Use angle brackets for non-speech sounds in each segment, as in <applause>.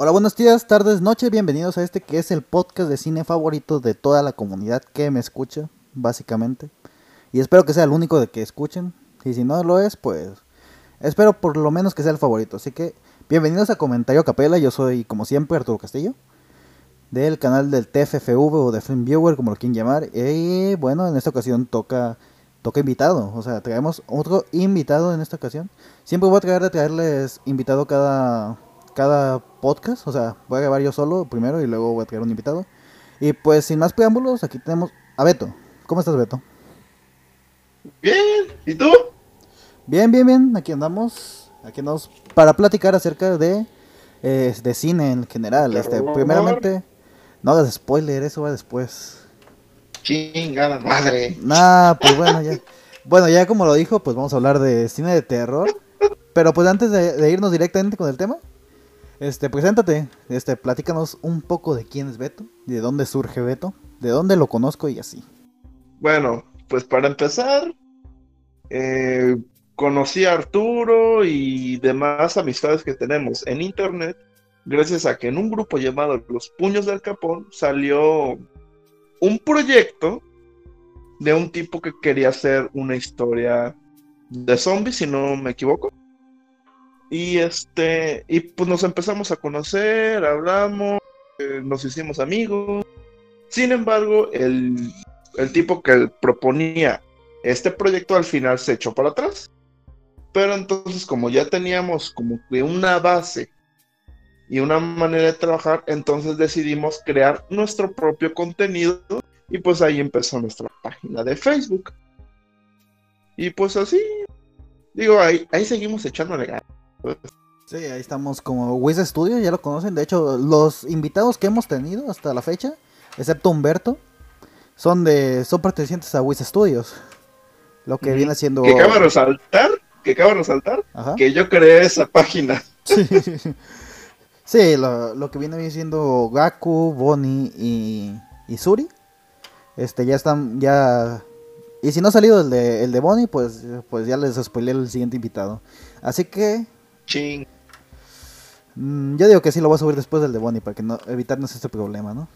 Hola, buenos días, tardes, noches, bienvenidos a este que es el podcast de cine favorito de toda la comunidad que me escucha, básicamente. Y espero que sea el único de que escuchen. Y si no lo es, pues espero por lo menos que sea el favorito. Así que bienvenidos a Comentario Capela, yo soy como siempre Arturo Castillo. Del canal del TFFV o de Film Viewer, como lo quieren llamar. Y bueno, en esta ocasión toca toca invitado. O sea, traemos otro invitado en esta ocasión. Siempre voy a tratar de traerles invitado cada, cada podcast. O sea, voy a grabar yo solo primero y luego voy a traer un invitado. Y pues sin más preámbulos, aquí tenemos a Beto. ¿Cómo estás, Beto? Bien, ¿y tú? Bien, bien, bien. Aquí andamos. Aquí andamos para platicar acerca de, eh, de cine en general. Este, primeramente, no hagas spoiler, eso va después. Chingada madre. Nah, pues bueno, ya. Bueno, ya como lo dijo, pues vamos a hablar de cine de terror. Pero pues antes de, irnos directamente con el tema, este, preséntate, este, platícanos un poco de quién es Beto, de dónde surge Beto, de dónde lo conozco y así. Bueno, pues para empezar, eh, conocí a Arturo y demás amistades que tenemos en internet, gracias a que en un grupo llamado Los Puños del Capón salió un proyecto de un tipo que quería hacer una historia de zombies, si no me equivoco. Y este, y pues nos empezamos a conocer, hablamos, eh, nos hicimos amigos. Sin embargo, el, el tipo que proponía este proyecto al final se echó para atrás. Pero entonces, como ya teníamos como que una base y una manera de trabajar, entonces decidimos crear nuestro propio contenido y pues ahí empezó nuestra página de Facebook. Y pues así, digo, ahí, ahí seguimos echándole ganas. Sí, ahí estamos como Wiz Studio, ya lo conocen. De hecho, los invitados que hemos tenido hasta la fecha, excepto Humberto, son de son pertenecientes a Wiz Studios. Lo que viene siendo. Que acaba de resaltar, que acaba de resaltar, que yo creé esa página. <laughs> Sí. Sí, lo, que viene siendo Gaku, Bonnie y, Suri. Este, ya están, ya... Y si no ha salido el de, el de Bonnie, pues, pues ya les spoilé el siguiente invitado. Así que... Ching. Mm, yo digo que sí lo voy a subir después del de Bonnie para que no evitarnos este problema, ¿no?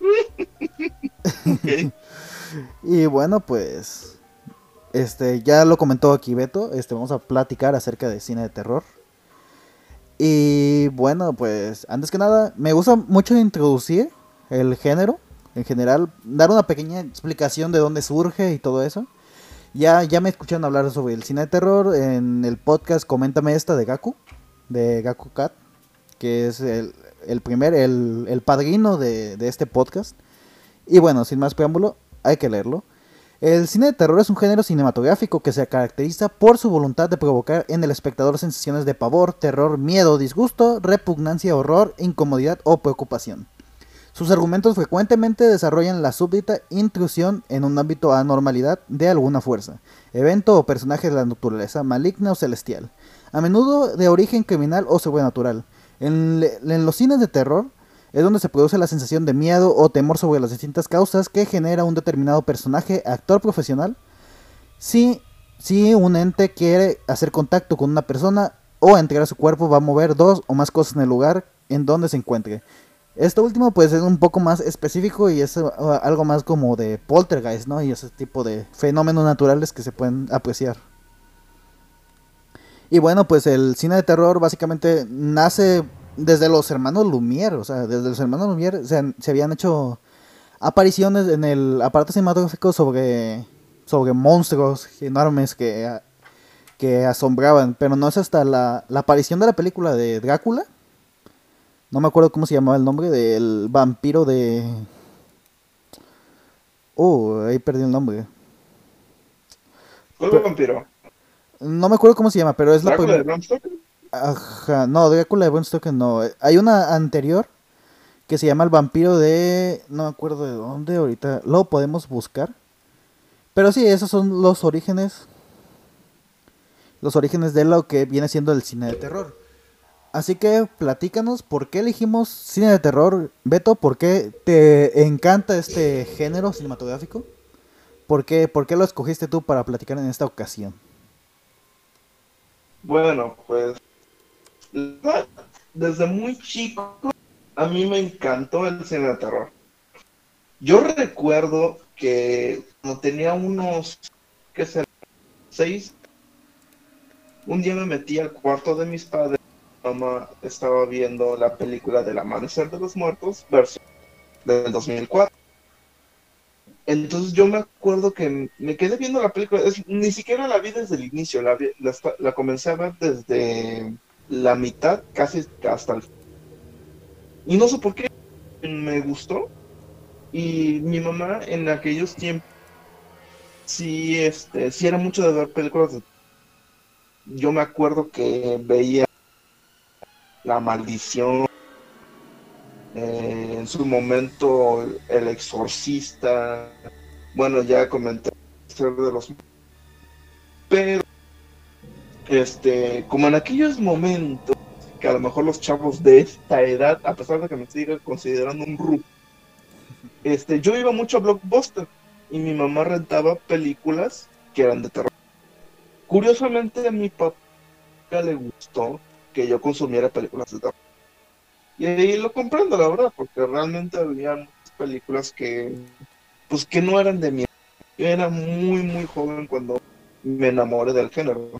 <laughs> y bueno, pues este ya lo comentó aquí Beto, este vamos a platicar acerca de cine de terror. Y bueno, pues antes que nada, me gusta mucho introducir el género en general, dar una pequeña explicación de dónde surge y todo eso. Ya, ya me escucharon hablar sobre el cine de terror en el podcast Coméntame esta de Gaku, de Gaku Cat, que es el, primer, el, el padrino de, de este podcast. Y bueno, sin más preámbulo, hay que leerlo. El cine de terror es un género cinematográfico que se caracteriza por su voluntad de provocar en el espectador sensaciones de pavor, terror, miedo, disgusto, repugnancia, horror, incomodidad o preocupación. Sus argumentos frecuentemente desarrollan la súbdita intrusión en un ámbito anormalidad de alguna fuerza, evento o personaje de la naturaleza maligna o celestial, a menudo de origen criminal o sobrenatural. En, en los cines de terror, es donde se produce la sensación de miedo o temor sobre las distintas causas que genera un determinado personaje, actor profesional. Si, si un ente quiere hacer contacto con una persona o entregar su cuerpo, va a mover dos o más cosas en el lugar en donde se encuentre. Esto último puede ser un poco más específico y es uh, algo más como de poltergeist, ¿no? Y ese tipo de fenómenos naturales que se pueden apreciar. Y bueno, pues el cine de terror básicamente nace desde los hermanos Lumière, o sea, desde los hermanos Lumière se, habían hecho apariciones en el aparato cinematográfico sobre, sobre monstruos enormes que, que asombraban, pero no es hasta la, la aparición de la película de Drácula, no me acuerdo cómo se llamaba el nombre, del vampiro de... Oh, ahí perdí el nombre. ¿Cuál vampiro? No me acuerdo cómo se llama, pero es la primera. Ajá, no, Drácula de Bram Stoker no. Hay una anterior que se llama El vampiro de... No me acuerdo de dónde, ahorita lo podemos buscar. Pero sí, esos son los orígenes. Los orígenes de lo que viene siendo el cine de terror. Así que platícanos por qué elegimos cine de terror. Beto, ¿por qué te encanta este género cinematográfico? ¿Por qué, ¿Por qué lo escogiste tú para platicar en esta ocasión? Bueno, pues desde muy chico, a mí me encantó el cine de terror. Yo recuerdo que cuando tenía unos, qué sé, seis, un día me metí al cuarto de mis padres. Mamá estaba viendo la película del Amanecer de los Muertos, versión del 2004. Entonces yo me acuerdo que me quedé viendo la película, ni siquiera la vi desde el inicio, la, la, comencé a ver desde la mitad, casi hasta el... Y no sé por qué, me gustó. Y mi mamá en aquellos tiempos, sí, este, sí era mucho de ver películas. Yo me acuerdo que veía La Maldición, eh, en su momento El Exorcista, bueno, ya comenté de los... Pero, este, como en aquellos momentos, que a lo mejor los chavos de esta edad, a pesar de que me sigan considerando un ru, este, yo iba mucho a Blockbuster y mi mamá rentaba películas que eran de terror. Curiosamente a mi papá le gustó que yo consumiera películas de terror. Y ahí lo comprendo, la verdad, porque realmente había muchas películas que, pues, que no eran de mí. Yo era muy, muy joven cuando me enamoré del género.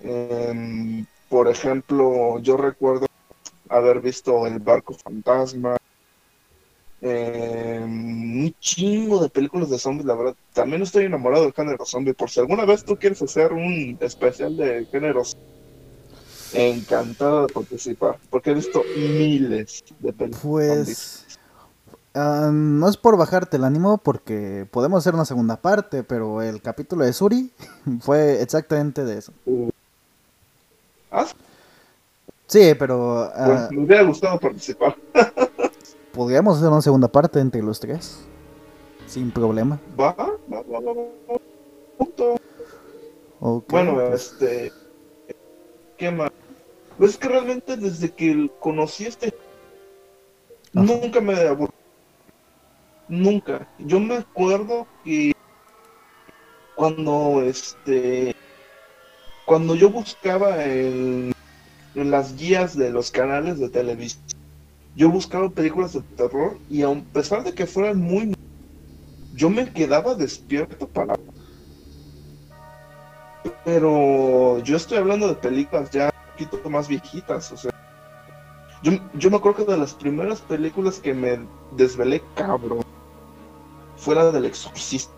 Em, por ejemplo, yo recuerdo haber visto El Barco Fantasma, em, un chingo de películas de zombies, la verdad. También estoy enamorado del género zombie. Por si alguna vez tú quieres hacer un especial de géneros Encantado de participar, porque he visto miles de películas. Pues ah, no es por bajarte el ánimo, porque podemos hacer una segunda parte, pero el capítulo de Suri fue exactamente de eso. ¿Ah? Sí, pero... Ah, me hubiera gustado participar. podríamos hacer una segunda parte entre los tres, sin problema. Va, va, va, va. Punto. bueno, pues. este... ¿Qué más? Pues es que realmente desde que conocí este, nunca me aburrí. Nunca. Yo me acuerdo que cuando este cuando yo buscaba en las guías de los canales de televisión, yo buscaba películas de terror y a pesar de que fueran muy yo me quedaba despierto para pero yo estoy hablando de películas ya más viejitas, o sea. Yo, yo me acuerdo que de las primeras películas que me desvelé cabrón fuera del exorcista.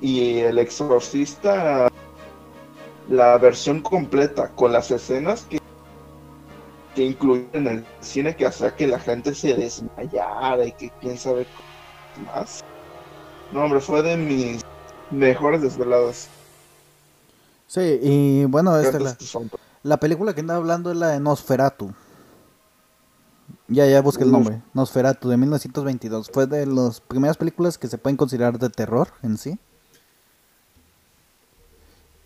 Y el exorcista, la versión completa, con las escenas que, que incluyen en el cine que hacía que la gente se desmayara y que quién sabe más. No, hombre, fue de mis mejores desveladas. Sí, y bueno, este, la, película que andaba hablando es la de Nosferatu. Ya, ya busqué el nombre. Nosferatu, de 1922. Fue de las primeras películas que se pueden considerar de terror en sí.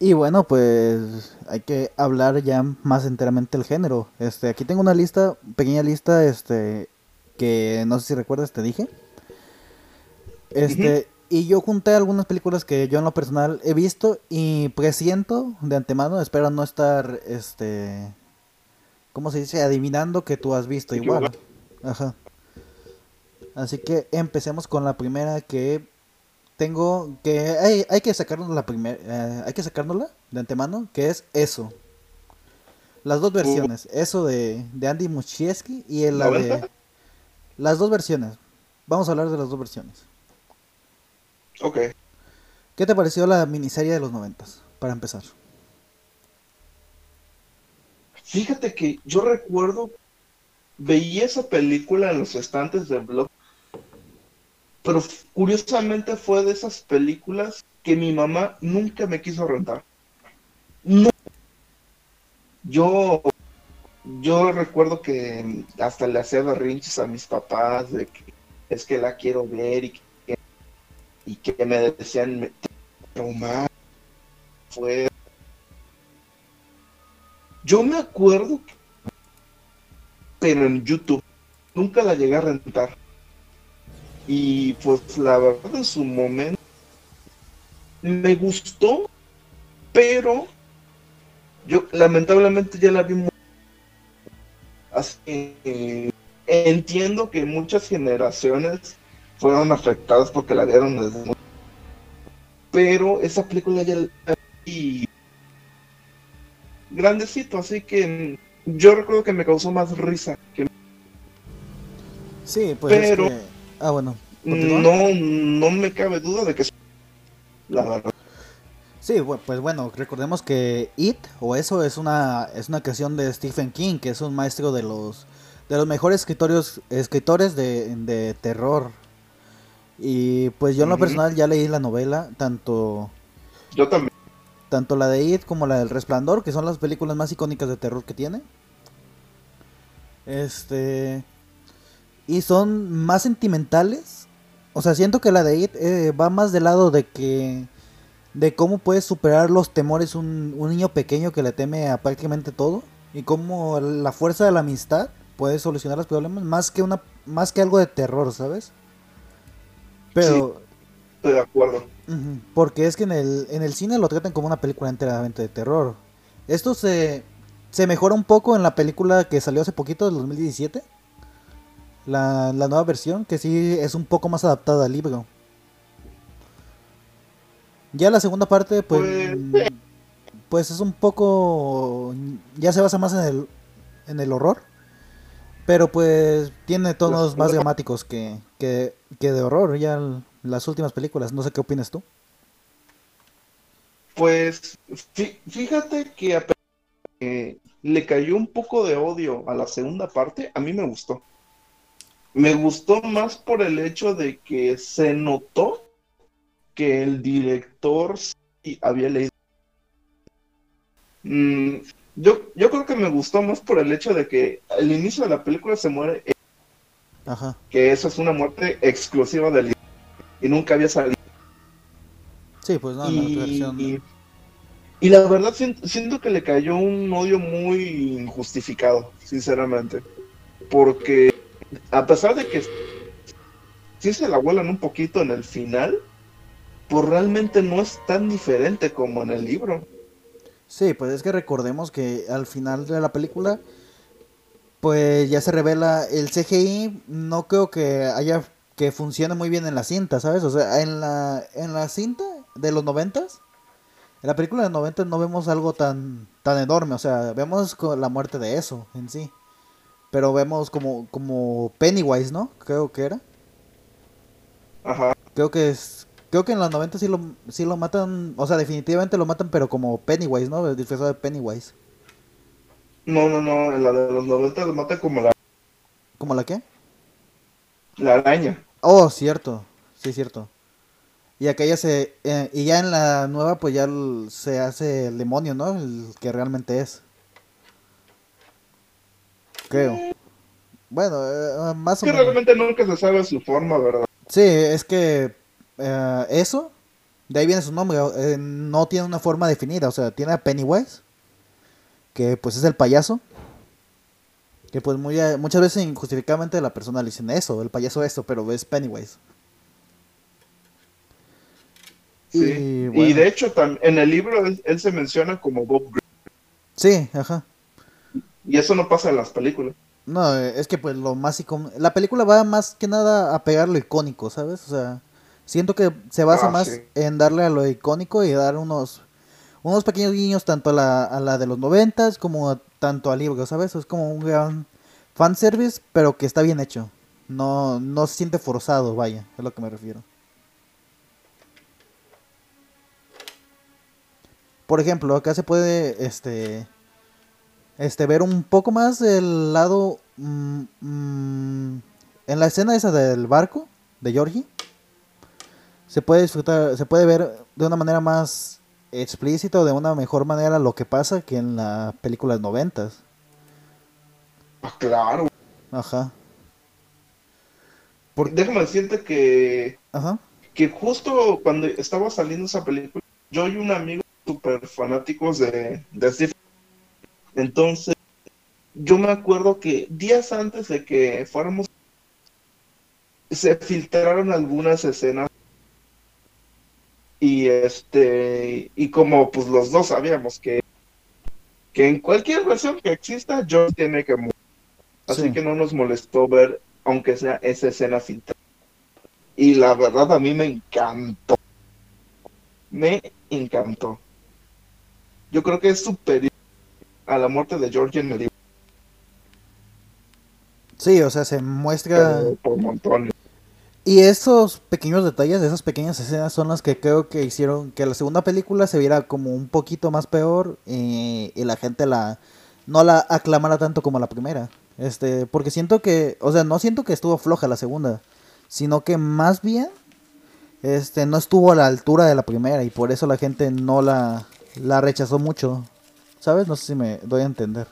Y bueno, pues hay que hablar ya más enteramente del género. Este, aquí tengo una lista, pequeña lista, este, que no sé si recuerdas, te dije. Este, y yo junté algunas películas que yo en lo personal he visto y presiento de antemano, espero no estar, este, ¿cómo se dice? Adivinando que tú has visto igual. Ajá. Así que empecemos con la primera que tengo, que hay, hay que sacarnos la primera, eh, hay que sacárnosla de antemano, que es eso. Las dos versiones, eso de, de Andy Muschieski y la de... Las dos versiones. Vamos a hablar de las dos versiones. Ok. ¿Qué te pareció la miniserie de los noventas? Para empezar. Fíjate que yo recuerdo, veía esa película en los estantes del blog, pero curiosamente fue de esas películas que mi mamá nunca me quiso rentar. No. Yo, yo recuerdo que hasta le hacía berrinches a mis papás de que es que la quiero ver y que y que me decían traumar fue yo me acuerdo pero en YouTube nunca la llegué a rentar. Y pues la verdad en su momento me gustó pero yo lamentablemente ya la vi Así que entiendo que muchas generaciones fueron afectadas porque la vieron desde muy... Pero esa película ya y grandecito, así que yo recuerdo que me causó más risa que Sí, pues Pero- es que... Ah, bueno. ¿continúa? no no me cabe duda de que la verdad. Sí, pues bueno, recordemos que It o eso es una es una creación de Stephen King, que es un maestro de los de los mejores escritores escritores de, de terror. Y pues yo en lo personal ya leí la novela, tanto Yo también. tanto la de It como la del Resplandor, que son las películas más icónicas de terror que tiene. Este y son más sentimentales. O sea, siento que la de It eh, va más del lado de que de cómo puede superar los temores un, un niño pequeño que le teme a prácticamente todo y cómo la fuerza de la amistad puede solucionar los problemas más que una más que algo de terror, ¿sabes? Pero Estoy de acuerdo. Porque es que en el, en el cine lo tratan como una película enteramente de terror. Esto se, se mejora un poco en la película que salió hace poquito, del 2017. La, la nueva versión, que sí es un poco más adaptada al libro. Ya la segunda parte, pues, Pues, mm, pues es un poco... Ya se basa más en el, en el horror. Pero pues tiene tonos más dramáticos que, que, que de horror, ya las últimas películas. No sé qué opinas tú. Pues fí- fíjate que a pesar de que le cayó un poco de odio a la segunda parte, a mí me gustó. Me gustó más por el hecho de que se notó que el director sí había leído. Mm, yo, yo creo que me gustó más por el hecho de que al inicio de la película se muere, Ajá. que eso es una muerte exclusiva del y nunca había salido. Sí, pues no, la y, versión. y- y la verdad siento, siento que le cayó un odio muy injustificado, sinceramente. Porque a pesar de que sí se la vuelan un poquito en el final, pues realmente no es tan diferente como en el libro. Sí, pues es que recordemos que al final de la película, pues ya se revela el CGI. No creo que haya que funcione muy bien en la cinta, ¿sabes? O sea, en la, en la cinta de los noventas, en la película de los noventas no vemos algo tan, tan enorme. O sea, vemos la muerte de eso en sí. Pero vemos como, como Pennywise, ¿no? Creo que era. Ajá. Creo que es. Creo que en los 90 sí lo, sí lo matan. O sea, definitivamente lo matan, pero como Pennywise, ¿no? Disfrazado de Pennywise. No, no, no, en la de los 90 lo mata como la, ¿Como la qué? la araña. Oh, cierto. Sí, cierto. Y aquella se. eh, y ya en la nueva, pues ya el- se hace el demonio, ¿no? El que realmente es. Creo. Bueno, eh, más o Que menos. realmente nunca se sabe su forma, ¿verdad? Sí, es que eh, eso, de ahí viene su nombre, eh, no tiene una forma definida, o sea, tiene a Pennywise, que pues es el payaso, que pues muy, eh, muchas veces injustificadamente la persona le dicen eso, el payaso esto, pero es Pennywise. Sí. Y, Y, de hecho, en el libro él, él se menciona como Bob Green, Sí, ajá. y eso no pasa en las películas. No, es que pues lo más icónico, la película va más que nada a pegar lo icónico, ¿sabes? O sea, siento que se basa Ah, más sí. en darle a lo icónico y dar unos unos pequeños guiños tanto a la, a la de los noventas como a- tanto al libro, ¿sabes? Es como un gran fanservice, pero que está bien hecho. No, no se siente forzado, vaya, es lo que me refiero. Por ejemplo, acá se puede este este ver un poco más el lado mm, mm, en la escena esa del barco de Georgie se puede disfrutar se puede ver de una manera más explícita o de una mejor manera lo que pasa que en la película de noventas Ah, claro. ajá Déjame decirte que, ajá que justo cuando estaba saliendo esa película, yo y un amigo súper fanáticos de, de Stephen Entonces, yo me acuerdo que días antes de que fuéramos, se filtraron algunas escenas. Y este, y como pues los dos sabíamos que, que en cualquier versión que exista, John tiene que morir. Así Sí. que no nos molestó ver, aunque sea esa escena filtrada. Y la verdad a mí me encantó. Me encantó. Yo creo que es superior a la muerte de George en el Sí, o sea, se muestra... por montones. Y esos pequeños detalles, esas pequeñas escenas son las que creo que hicieron que la segunda película se viera como un poquito más peor eh, y la gente la no la aclamara tanto como la primera. Este, porque siento que, o sea, no siento que estuvo floja la segunda, sino que más bien este no estuvo a la altura de la primera y por eso la gente no la la rechazó mucho. ¿Sabes? No sé si me doy a entender.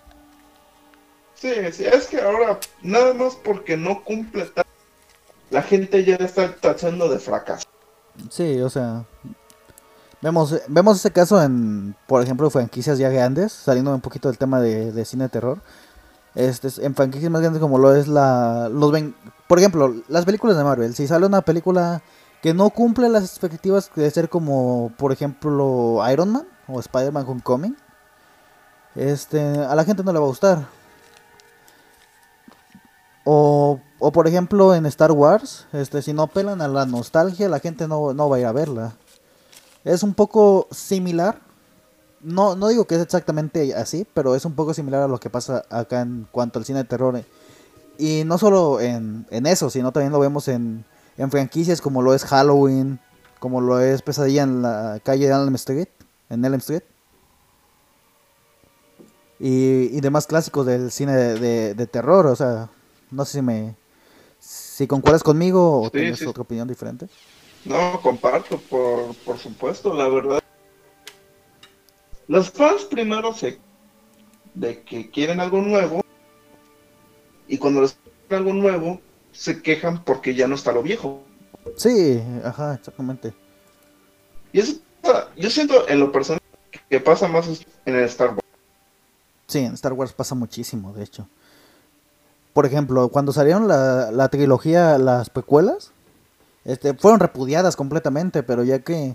Sí, sí, es que ahora, nada más porque no cumple tal, la gente ya está tachando de fracaso. Sí, o sea, vemos, vemos ese caso en, por ejemplo, franquicias ya grandes, saliendo un poquito del tema de, de cine de terror. Este, en franquicias más grandes como lo es la, los ven, por ejemplo, las películas de Marvel. Si sale una película que no cumple las expectativas de ser como, por ejemplo, Iron Man o Spider-Man Homecoming, este, a la gente no le va a gustar. O, o por ejemplo en Star Wars, este, si no apelan a la nostalgia, la gente no, no va a ir a verla. Es un poco similar. No, no digo que es exactamente así, pero es un poco similar a lo que pasa acá en cuanto al cine de terror. Y no solo en, en eso, sino también lo vemos en, en franquicias como lo es Halloween, como lo es Pesadilla en la calle de Elm Street, en Elm Street. Y, y demás clásicos del cine de, de- de terror, o sea, no sé si me... Si concuerdas conmigo o Sí, tienes sí. otra opinión diferente. No, comparto, por, por supuesto, la verdad. Los fans primero se de que quieren algo nuevo y cuando les quieren algo nuevo se quejan porque ya no está lo viejo. Sí, ajá, exactamente. Y eso pasa- yo siento en lo personal que pasa más en el Star Wars. Sí, en Star Wars pasa muchísimo, de hecho. Por ejemplo, cuando salieron la, la trilogía, las precuelas, este, fueron repudiadas completamente, pero ya que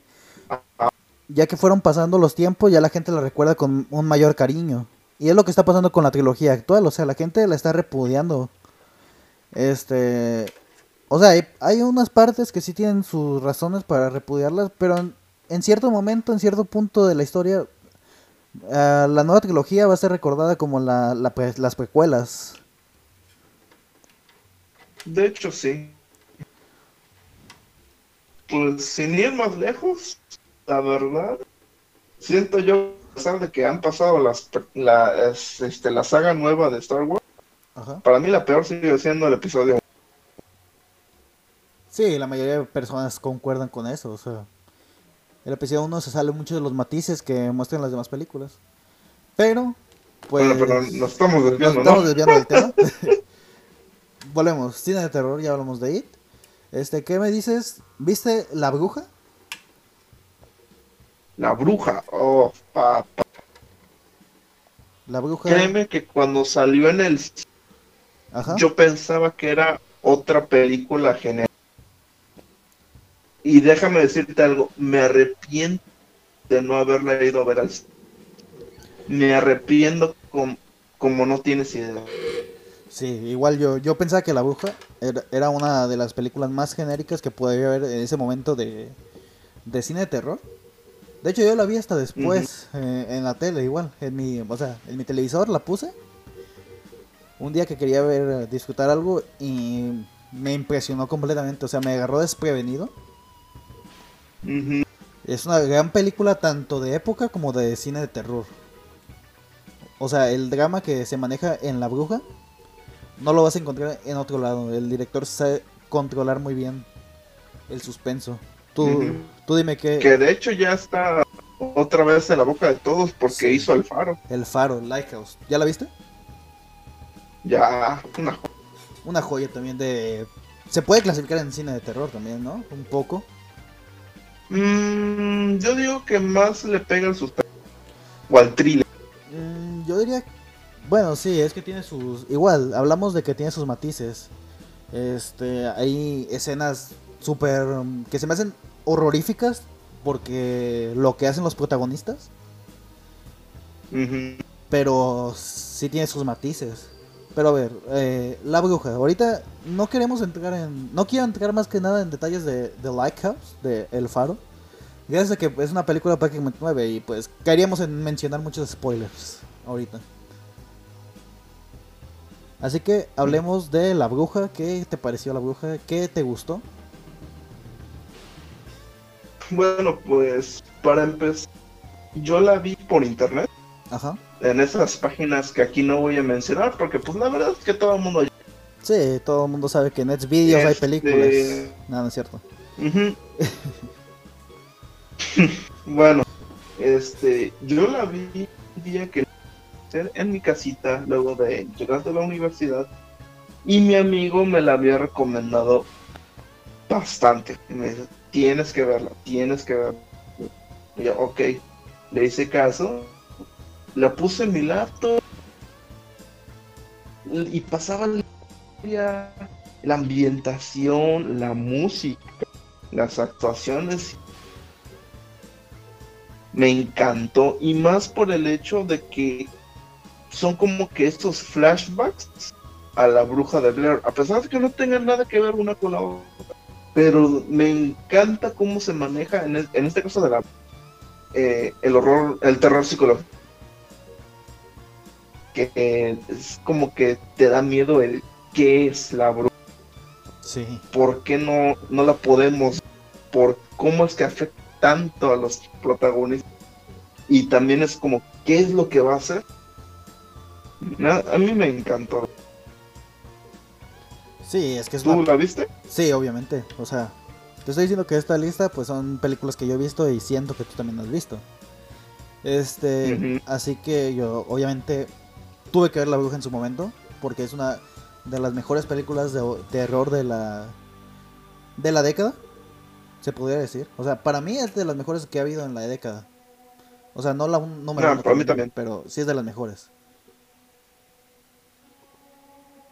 ya que fueron pasando los tiempos, ya la gente la recuerda con un mayor cariño. Y es lo que está pasando con la trilogía actual, o sea, la gente la está repudiando. Este, o sea, hay, hay unas partes que sí tienen sus razones para repudiarlas, pero en, en cierto momento, en cierto punto de la historia, ah, la nueva trilogía va a ser recordada como la, la las precuelas. De hecho, sí. Pues sin ir más lejos, la verdad, siento yo, a pesar de que han pasado las, la, es- este, la saga nueva de Star Wars, Ajá. para mí la peor sigue siendo el episodio Sí, la mayoría de personas concuerdan con eso, o sea, el episodio 1 se sale mucho de los matices que muestran las demás películas. Pero, pues... Bueno, pero nos estamos Nos desviando, estamos ¿no? desviando del tema. <laughs> Volvemos, cine de terror, ya hablamos de It. Este, ¿qué me dices? ¿Viste La Bruja? La bruja, oh, papá. La Bruja. Créeme que cuando salió en el Ajá. yo pensaba que era otra película general. Y déjame decirte algo, me arrepiento de no haberla ido a ver al. Me arrepiento com- como no tienes idea. Sí, igual yo, yo pensaba que La Bruja era, era una de las películas más genéricas que podía haber en ese momento de, de cine de terror. De hecho, yo la vi hasta después eh, en la tele, igual. En mi, o sea, en mi televisor la puse. Un día que quería ver, disfrutar algo y me impresionó completamente. O sea, me agarró desprevenido. Es una gran película tanto de época como de cine de terror. O sea, el drama que se maneja en La Bruja no lo vas a encontrar en otro lado. El director sabe controlar muy bien el suspenso. Tú, tú dime qué... Que de hecho ya está otra vez en la boca de todos porque Sí. hizo el faro. El Faro, Lighthouse. ¿Ya la viste? Ya, una jo- Una joya también de... Se puede clasificar en cine de terror también, ¿no? Un poco. Mm, yo digo que más le pega el suspenso. O al thriller. Mm, yo diría... Bueno, sí, es que tiene sus... Igual, hablamos de que tiene sus matices. Este, hay escenas súper... que se me hacen horroríficas porque lo que hacen los protagonistas. Pero sí tiene sus matices. Pero a ver, eh, La Bruja. Ahorita no queremos entrar en. No quiero entrar más que nada en detalles de The Lighthouse, de El Faro. Gracias a que es una película prácticamente nueva y pues caeríamos en mencionar muchos spoilers ahorita. Así que hablemos de La Bruja. ¿Qué te pareció La Bruja? ¿Qué te gustó? Bueno, pues para empezar, yo la vi por internet. Ajá. En esas páginas que aquí no voy a mencionar porque pues la verdad es que todo el mundo... Sí, todo el mundo sabe que en Xvideos hay Este- películas. Nada, no es cierto. Ujú. <laughs> bueno, este, yo la vi un día que en mi casita luego de llegar de la universidad y mi amigo me la había recomendado bastante. Me dice, tienes que verla, tienes que verla. Y yo, ok, le hice caso, la puse en mi laptop y pasaba la ambientación, la música, las actuaciones. Me encantó y más por el hecho de que son como que estos flashbacks a la bruja de Blair, a pesar de que no tengan nada que ver una con la otra. Pero me encanta cómo se maneja en, en este caso de la eh, el horror, el terror psicológico. Que eh, es como que te da miedo el qué es la bruja, Sí. por qué no, no la podemos, por cómo es que afecta tanto a los protagonistas. Y también es como qué es lo que va a hacer. A mí me encantó. Sí, es que es ¿Tú una... la viste? Sí, obviamente. O sea, te estoy diciendo que esta lista pues son películas que yo he visto y siento que tú también has visto. Este, así que yo obviamente tuve que ver La Bruja en su momento porque es una de las mejores películas de terror de la de la década, se podría decir. O sea, para mí es de las mejores que ha habido en la década. O sea, no la No, uno para mí también. pero sí es de las mejores.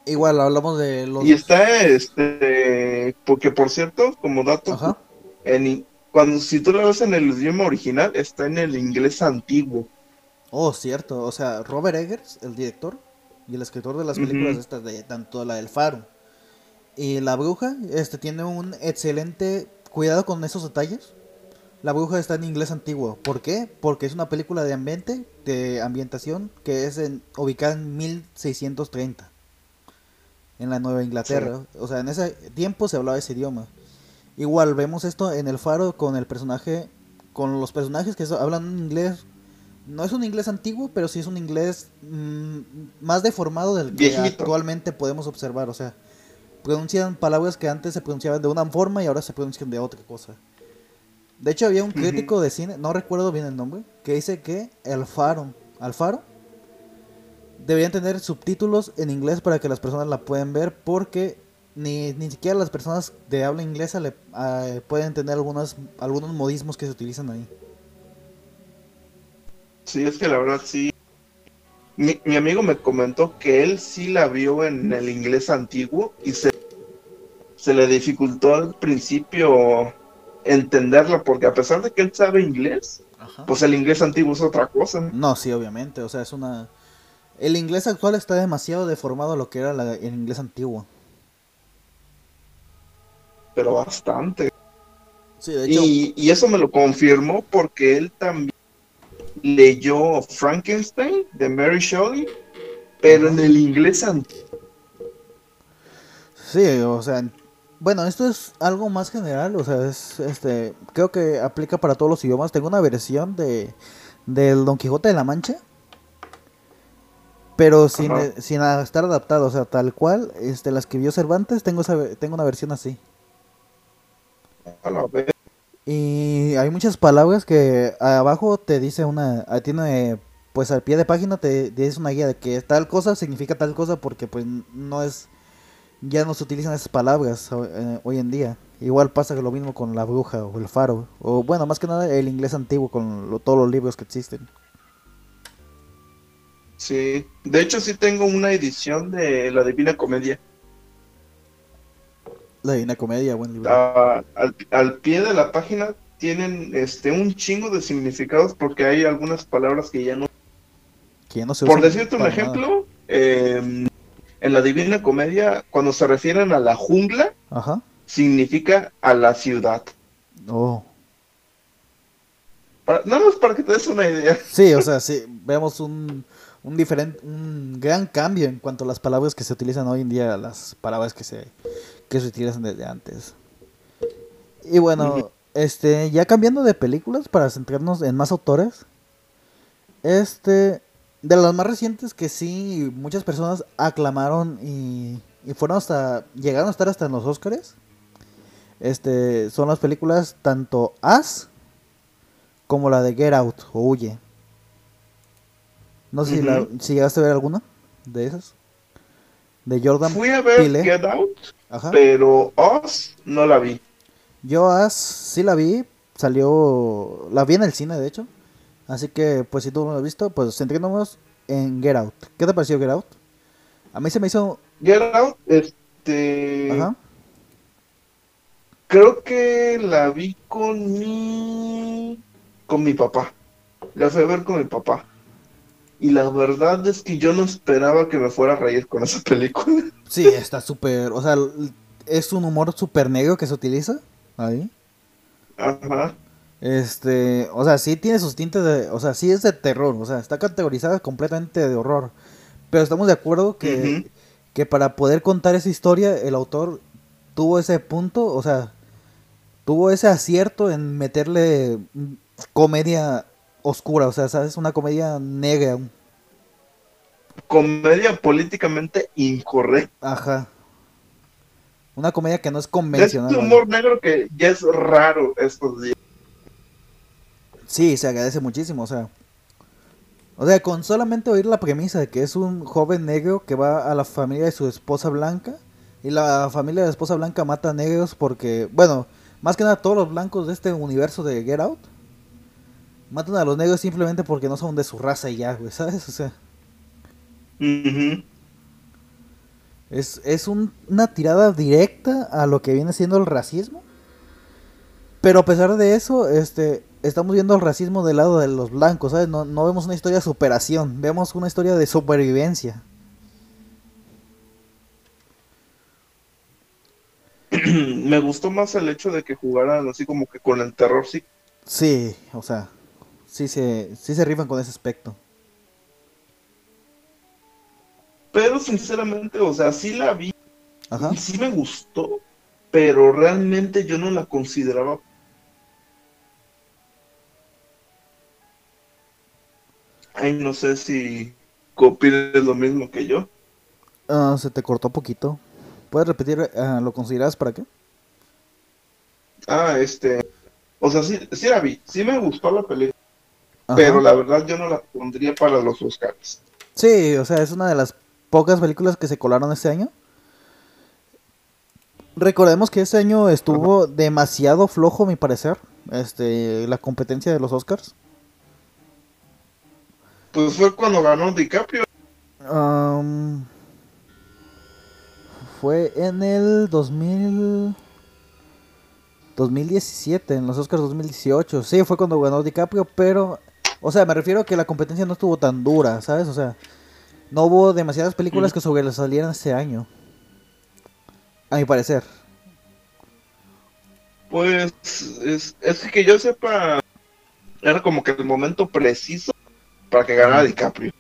Igual hablamos de los Y está este porque por cierto, como dato, Ajá. en cuando si tú la ves en el idioma original, está en el inglés antiguo. Oh, cierto. O sea, Robert Eggers, el director y el escritor de las películas estas de tanto la del Faro y La Bruja, este tiene un excelente cuidado con esos detalles. La Bruja está en inglés antiguo. ¿Por qué? Porque es una película de ambiente, de ambientación que es en, ubicada en 1630 en la Nueva Inglaterra. O sea, en ese tiempo se hablaba ese idioma. Igual vemos esto en el Faro con el personaje, con los personajes que hablan un inglés no es un inglés antiguo, pero sí es un inglés mm, más deformado del que Viejito. actualmente podemos observar. O sea, pronuncian palabras que antes se pronunciaban de una forma y ahora se pronuncian de otra cosa. De hecho, había un crítico de cine, no recuerdo bien el nombre, que dice que el faro, al faro, deberían tener subtítulos en inglés para que las personas la puedan ver, porque ni, ni siquiera las personas de habla inglesa le, ah, pueden entender algunos, algunos modismos que se utilizan ahí. Sí, es que la verdad sí. Mi, mi amigo me comentó que él sí la vio en el inglés antiguo y se, se le dificultó al principio entenderla porque a pesar de que él sabe inglés, Ajá. pues el inglés antiguo es otra cosa. No, sí, obviamente. O sea, es una. El inglés actual está demasiado deformado a lo que era la- el inglés antiguo. pero bastante. Sí, de hecho. Y, y eso me lo confirmó porque él también leyó Frankenstein de Mary Shelley, pero en el inglés antiguo. Sí, o sea. Bueno, esto es algo más general. O sea, es. este Creo que aplica para todos los idiomas. Tengo una versión de. Del Don Quijote de la Mancha. Pero sin, Ajá. eh, sin estar adaptado. O sea, tal cual. Este, la escribió Cervantes. Tengo, esa, tengo una versión así. A la vez. Y hay muchas palabras que abajo te dice una, ah, tiene, pues al pie de página te dice una guía de que tal cosa significa tal cosa porque pues no es, ya no se utilizan esas palabras eh, hoy en día. Igual pasa lo mismo con la bruja o el faro, o bueno, más que nada el inglés antiguo con lo- todos los libros que existen. Sí, de hecho sí tengo una edición de La Divina Comedia. La Divina Comedia, buen libro. Ah, al, al pie de la página tienen este un chingo de significados porque hay algunas palabras que ya no. que ya no se Por decirte un ejemplo, eh, en la Divina Comedia, cuando se refieren a la jungla, Ajá. significa a la ciudad. Oh. Para- nada más para que te des una idea. Sí, o sea, sí, vemos un, un diferente, un gran cambio en cuanto a las palabras que se utilizan hoy en día, las palabras que se, que se utilizan desde antes. Y bueno, este, ya cambiando de películas para centrarnos en más autores, este, de las más recientes que sí muchas personas aclamaron y, y fueron hasta, llegaron a estar hasta en los Oscars, este, son las películas tanto As como la de Get Out o Huye. No sé si, la- si llegaste a ver alguna de esas. De Jordan Fui a ver Peele. Get Out, Ajá. pero Oz no la vi. Yo As sí la vi, salió, la vi en el cine de hecho. Así que pues si tú no lo has visto, pues centrémonos en Get Out. ¿Qué te pareció Get Out? A mí se me hizo... Get Out, este. Ajá. Creo que la vi con mi. con mi papá. La fui a ver con mi papá. Y la verdad es que yo no esperaba que me fuera a reír con esa película. Sí, está súper... O sea, es un humor súper negro que se utiliza ahí. Ajá. Este, o sea, sí tiene sus tintes de, o sea, sí es de terror, o sea, está categorizada completamente de horror. Pero estamos de acuerdo que, que para poder contar esa historia, el autor tuvo ese punto, o sea, tuvo ese acierto en meterle comedia oscura, o sea, ¿sabes? Una comedia negra, un- Comedia políticamente incorrecta. ajá. Una comedia que no es convencional. este vaya. humor negro que ya es raro estos días. Sí, se agradece muchísimo, o sea. O sea, con solamente oír la premisa de que es un joven negro que va a la familia de su esposa blanca y la familia de la esposa blanca mata a negros porque, bueno, más que nada todos los blancos de este universo de Get Out matan a los negros simplemente porque no son de su raza y ya, güey, ¿sabes? O sea, es, es un- una tirada directa a lo que viene siendo el racismo. Pero a pesar de eso, este, estamos viendo el racismo del lado de los blancos, ¿sabes? No, no vemos una historia de superación, vemos una historia de supervivencia. <clears throat> Me gustó más el hecho de que jugaran así como que con el terror sí. Sí, o sea, sí se, sí se rifan con ese aspecto. Pero sinceramente, o sea, sí la vi Ajá. y sí me gustó, pero realmente yo no la consideraba. Ay, no sé si opinas lo mismo que yo. Ah, se te cortó poquito. ¿Puedes repetir? ah, ¿Lo consideras para qué? Ah, este. O sea, sí, sí la vi, sí me gustó la película, Ajá. pero la verdad yo no la pondría para los Oscars. Sí, o sea, es una de las pocas películas que se colaron este año. Recordemos que este año estuvo demasiado flojo, a mi parecer, este, la competencia de los Oscars. Pues fue cuando ganó DiCaprio. Fue en el 2000, 2017, en los Oscars 2018. Sí, fue cuando ganó DiCaprio, pero, o sea, me refiero a que la competencia no estuvo tan dura, ¿sabes? O sea, no hubo demasiadas películas Mm. que sobresalieran este año. A mi parecer. Pues es, es que yo sepa, era como que el momento preciso para que ganara DiCaprio.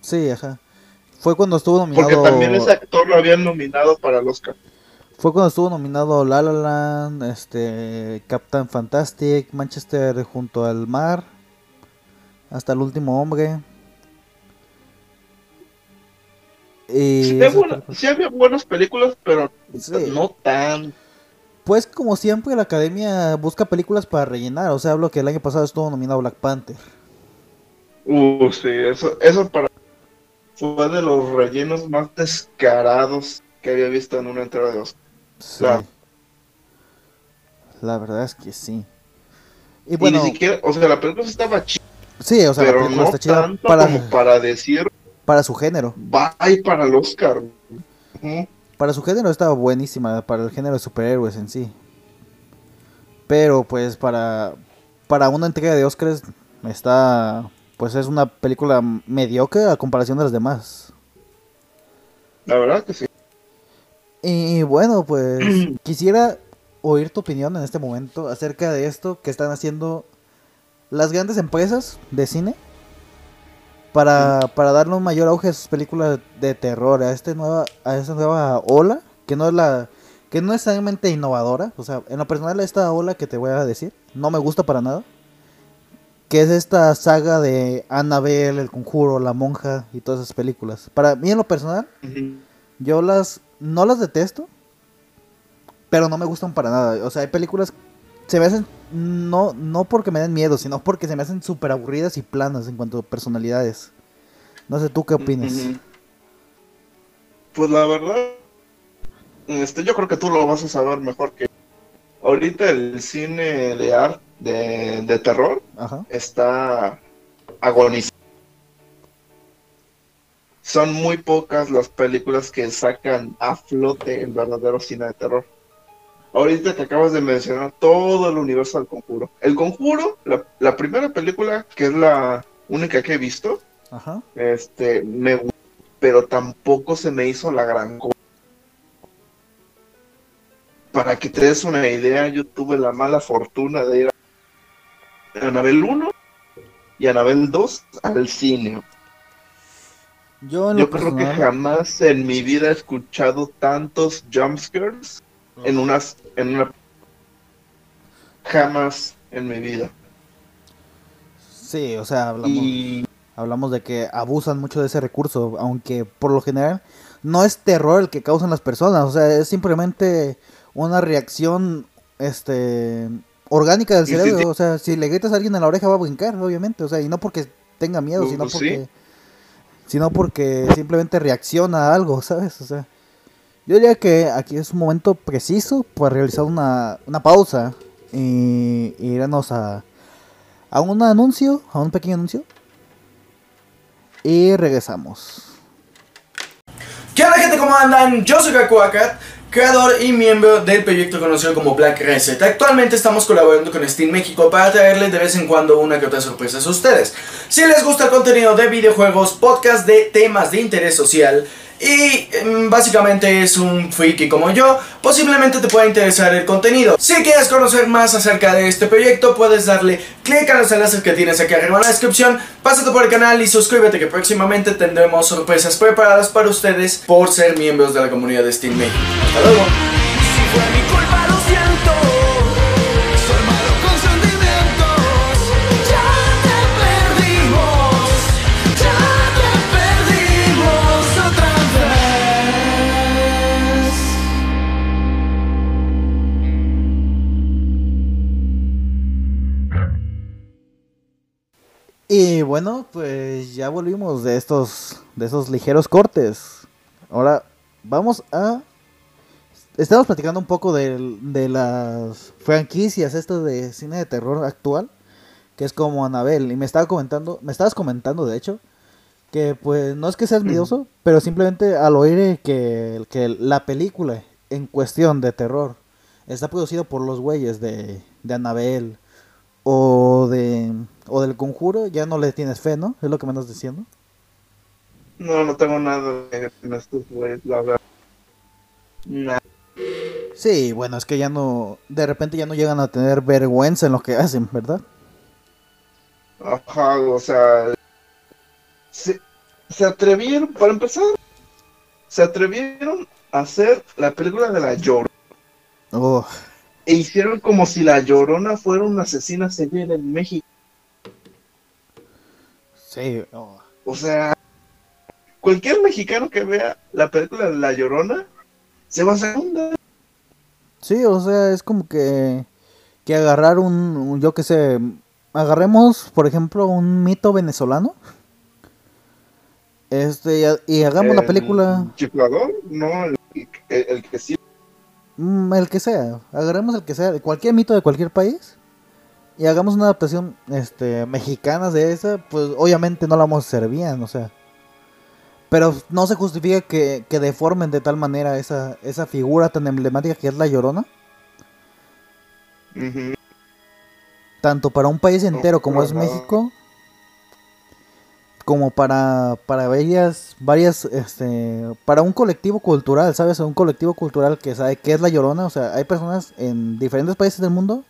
Sí, ajá. Fue cuando estuvo nominado. Porque también ese actor lo habían nominado para el Oscar. Fue cuando estuvo nominado La La Land, este, Captain Fantastic, Manchester junto al mar, hasta el último hombre. Y Sí, había buenas películas, pero Sí. no tan. Pues como siempre la academia busca películas para rellenar, o sea, hablo que el año pasado estuvo nominado Black Panther. Uh, sí, eso, eso para fue de los rellenos más descarados que había visto en una entrega de Oscar. Sí. La verdad es que sí. Y Y bueno, ni siquiera, o sea, la película estaba chida, sí, o sea, la pero película no está chida tanto para, como para decir, para su género. bye para el Oscar. Para su género estaba buenísima, para el género de superhéroes en sí. Pero pues para, para una entrega de Oscars está, pues es una película mediocre a comparación de las demás. La verdad que sí. Y bueno, pues <clears throat> quisiera oír tu opinión en este momento acerca de esto que están haciendo las grandes empresas de cine para, para darle un mayor auge a sus películas de terror, a este nueva, a esta nueva ola, que no es la, que no es necesariamente innovadora, o sea, en lo personal esta ola que te voy a decir, no me gusta para nada, que es esta saga de Annabelle, El Conjuro, La Monja y todas esas películas. Para mí en lo personal, yo las, no las detesto, pero no me gustan para nada, o sea, hay películas se me hacen no no porque me den miedo, sino porque se me hacen súper aburridas y planas en cuanto a personalidades. No sé tú qué opinas. Pues la verdad, este, yo creo que tú lo vas a saber mejor que ahorita el cine de arte de, de terror Ajá. está agonizando. Son muy pocas las películas que sacan a flote el verdadero cine de terror. Ahorita que acabas de mencionar todo el universo del conjuro. El conjuro, la, la primera película, que es la única que he visto, Ajá. este, me gustó, pero tampoco se me hizo la gran cosa. Para que te des una idea, yo tuve la mala fortuna de ir a Anabel 1 y Anabel 2 al cine. Yo creo que jamás en mi vida he escuchado tantos jumpscares en unas en una jamás en mi vida. Sí, o sea, hablamos, Y hablamos de que abusan mucho de ese recurso, aunque por lo general no es terror el que causan las personas, o sea, es simplemente una reacción este orgánica del si cerebro, o sea, si le gritas a alguien en la oreja va a brincar, obviamente, o sea, y no porque tenga miedo, Pues sino sí. porque sino porque simplemente reacciona a algo, <laughs> ¿sabes? O sea, yo diría que aquí es un momento preciso para realizar una, una pausa y, irnos a, a un anuncio, a un pequeño anuncio. Y regresamos. ¿Qué onda gente? ¿Cómo andan? Yo soy Kakuakat, creador y miembro del proyecto conocido como Black Reset. Actualmente estamos colaborando con Steam México para traerles de vez en cuando una que otra sorpresa a ustedes. Si les gusta el contenido de videojuegos, podcast de temas de interés social y mm, básicamente es un friki como yo, posiblemente te pueda interesar el contenido. Si quieres conocer más acerca de este proyecto, puedes darle clic a los enlaces que tienes aquí arriba en la descripción, pásate por el canal y suscríbete que próximamente tendremos sorpresas preparadas para ustedes por ser miembros de la comunidad de Steam. Hasta luego. Y bueno, pues ya volvimos de estos, de esos ligeros cortes. Ahora vamos a... Estamos platicando un poco del- de, las franquicias estas de cine de terror actual, que es como Anabel. Y me estaba comentando, me estabas comentando de hecho, que pues no es que seas miedoso, <clears throat> pero simplemente al oír que, que la película en cuestión de terror está producido por los güeyes de, de Anabel o de o del conjuro, ya no le tienes fe, ¿no? Es lo que me andas diciendo. no, no tengo nada de en estos güeyes, la verdad. Nada. Sí, bueno, es que ya no, de repente ya no llegan a tener vergüenza en lo que hacen, ¿verdad? Ajá, o sea, se, se atrevieron, para empezar, se atrevieron a hacer la película de La Llorona. Oh, E hicieron como si La Llorona fuera una asesina serial en México. sí, oh. O sea, cualquier mexicano que vea la película de La Llorona se va a hacer onda. Sí, o sea, es como que que agarrar un, un- yo qué sé, agarremos, por ejemplo, un mito venezolano. Este, y, ha- y hagamos la El película Chiflador, no, el, el- el que sí. Mm, el que sea, agarremos el que sea, de cualquier mito de cualquier país y hagamos una adaptación este mexicana de esa, pues obviamente no la vamos a hacer bien, o sea. Pero no se justifica que, que deformen de tal manera esa, esa figura tan emblemática que es la Llorona, tanto para un país entero como es no. México. Como para, para varias, varias, este, para un colectivo cultural, ¿sabes? Un colectivo cultural que sabe qué es la llorona. O sea, hay personas en diferentes países del mundo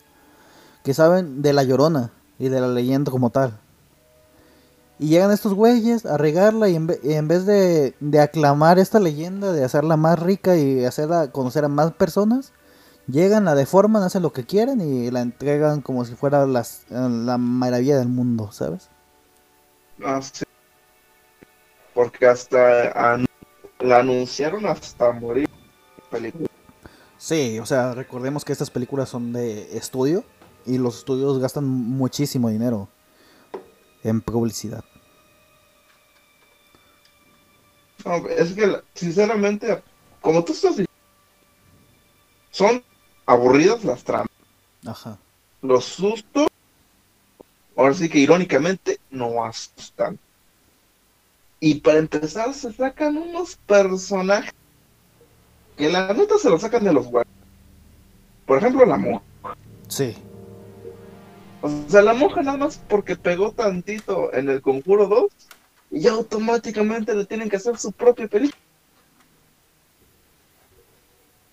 que saben de la llorona y de la leyenda como tal. Y llegan estos güeyes a regarla y en, ve- en vez de, de aclamar esta leyenda, de hacerla más rica y hacerla conocer a más personas, llegan, la deforman, hacen lo que quieren y la entregan como si fuera las, la maravilla del mundo, ¿sabes? Porque hasta an- la anunciaron hasta morir. Película. Sí, o sea, recordemos que estas películas son de estudio y los estudios gastan muchísimo dinero en publicidad. No, es que, sinceramente, como tú estás diciendo, son aburridas las tramas. Ajá. Los sustos, ahora sí que irónicamente, no asustan. Y para empezar, se sacan unos personajes que la neta se los sacan de los huevos. Por ejemplo, la monja. Sí. O sea, la monja nada más porque pegó tantito en el Conjuro 2 y ya automáticamente le tienen que hacer su propia película.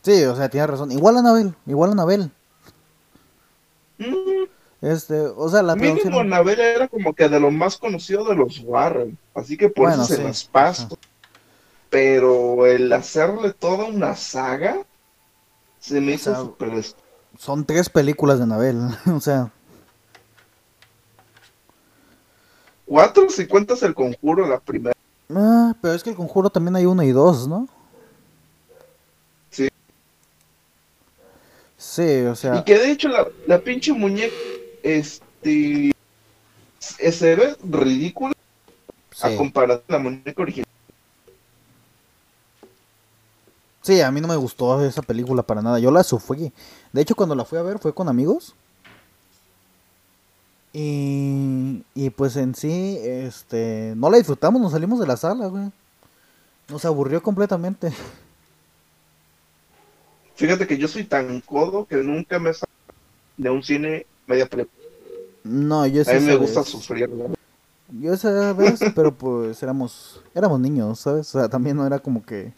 Sí, o sea, tiene razón. Igual Anabel, igual Anabel. Este, o sea, la mínimo traducción... Anabel era como que de lo más conocido de los Warren, así que por Bueno, eso se las paso. Pero el hacerle toda una saga se me O hizo sea, súper est- Son tres películas de Anabel, <laughs> o sea... Cuatro si cuentas el conjuro la primera. Ah, pero es que el conjuro también hay uno y dos, ¿no? Sí. Sí, o Y sea... que de hecho la, la pinche muñeca, este, se ve ridícula a Sí. comparación de la muñeca original. Sí, a mí no me gustó esa película para nada. Yo la sufrí. De hecho, cuando la fui a ver fue con amigos. Y, y pues en sí, este, no la disfrutamos, nos salimos de la sala, güey. Nos aburrió completamente. Fíjate que yo soy tan codo que nunca me salgo de un cine media película. No, yo sí A mí me gusta sufrir. ¿no? Yo esa vez, <laughs> pero pues éramos, éramos niños, ¿sabes? O sea, también no era como que...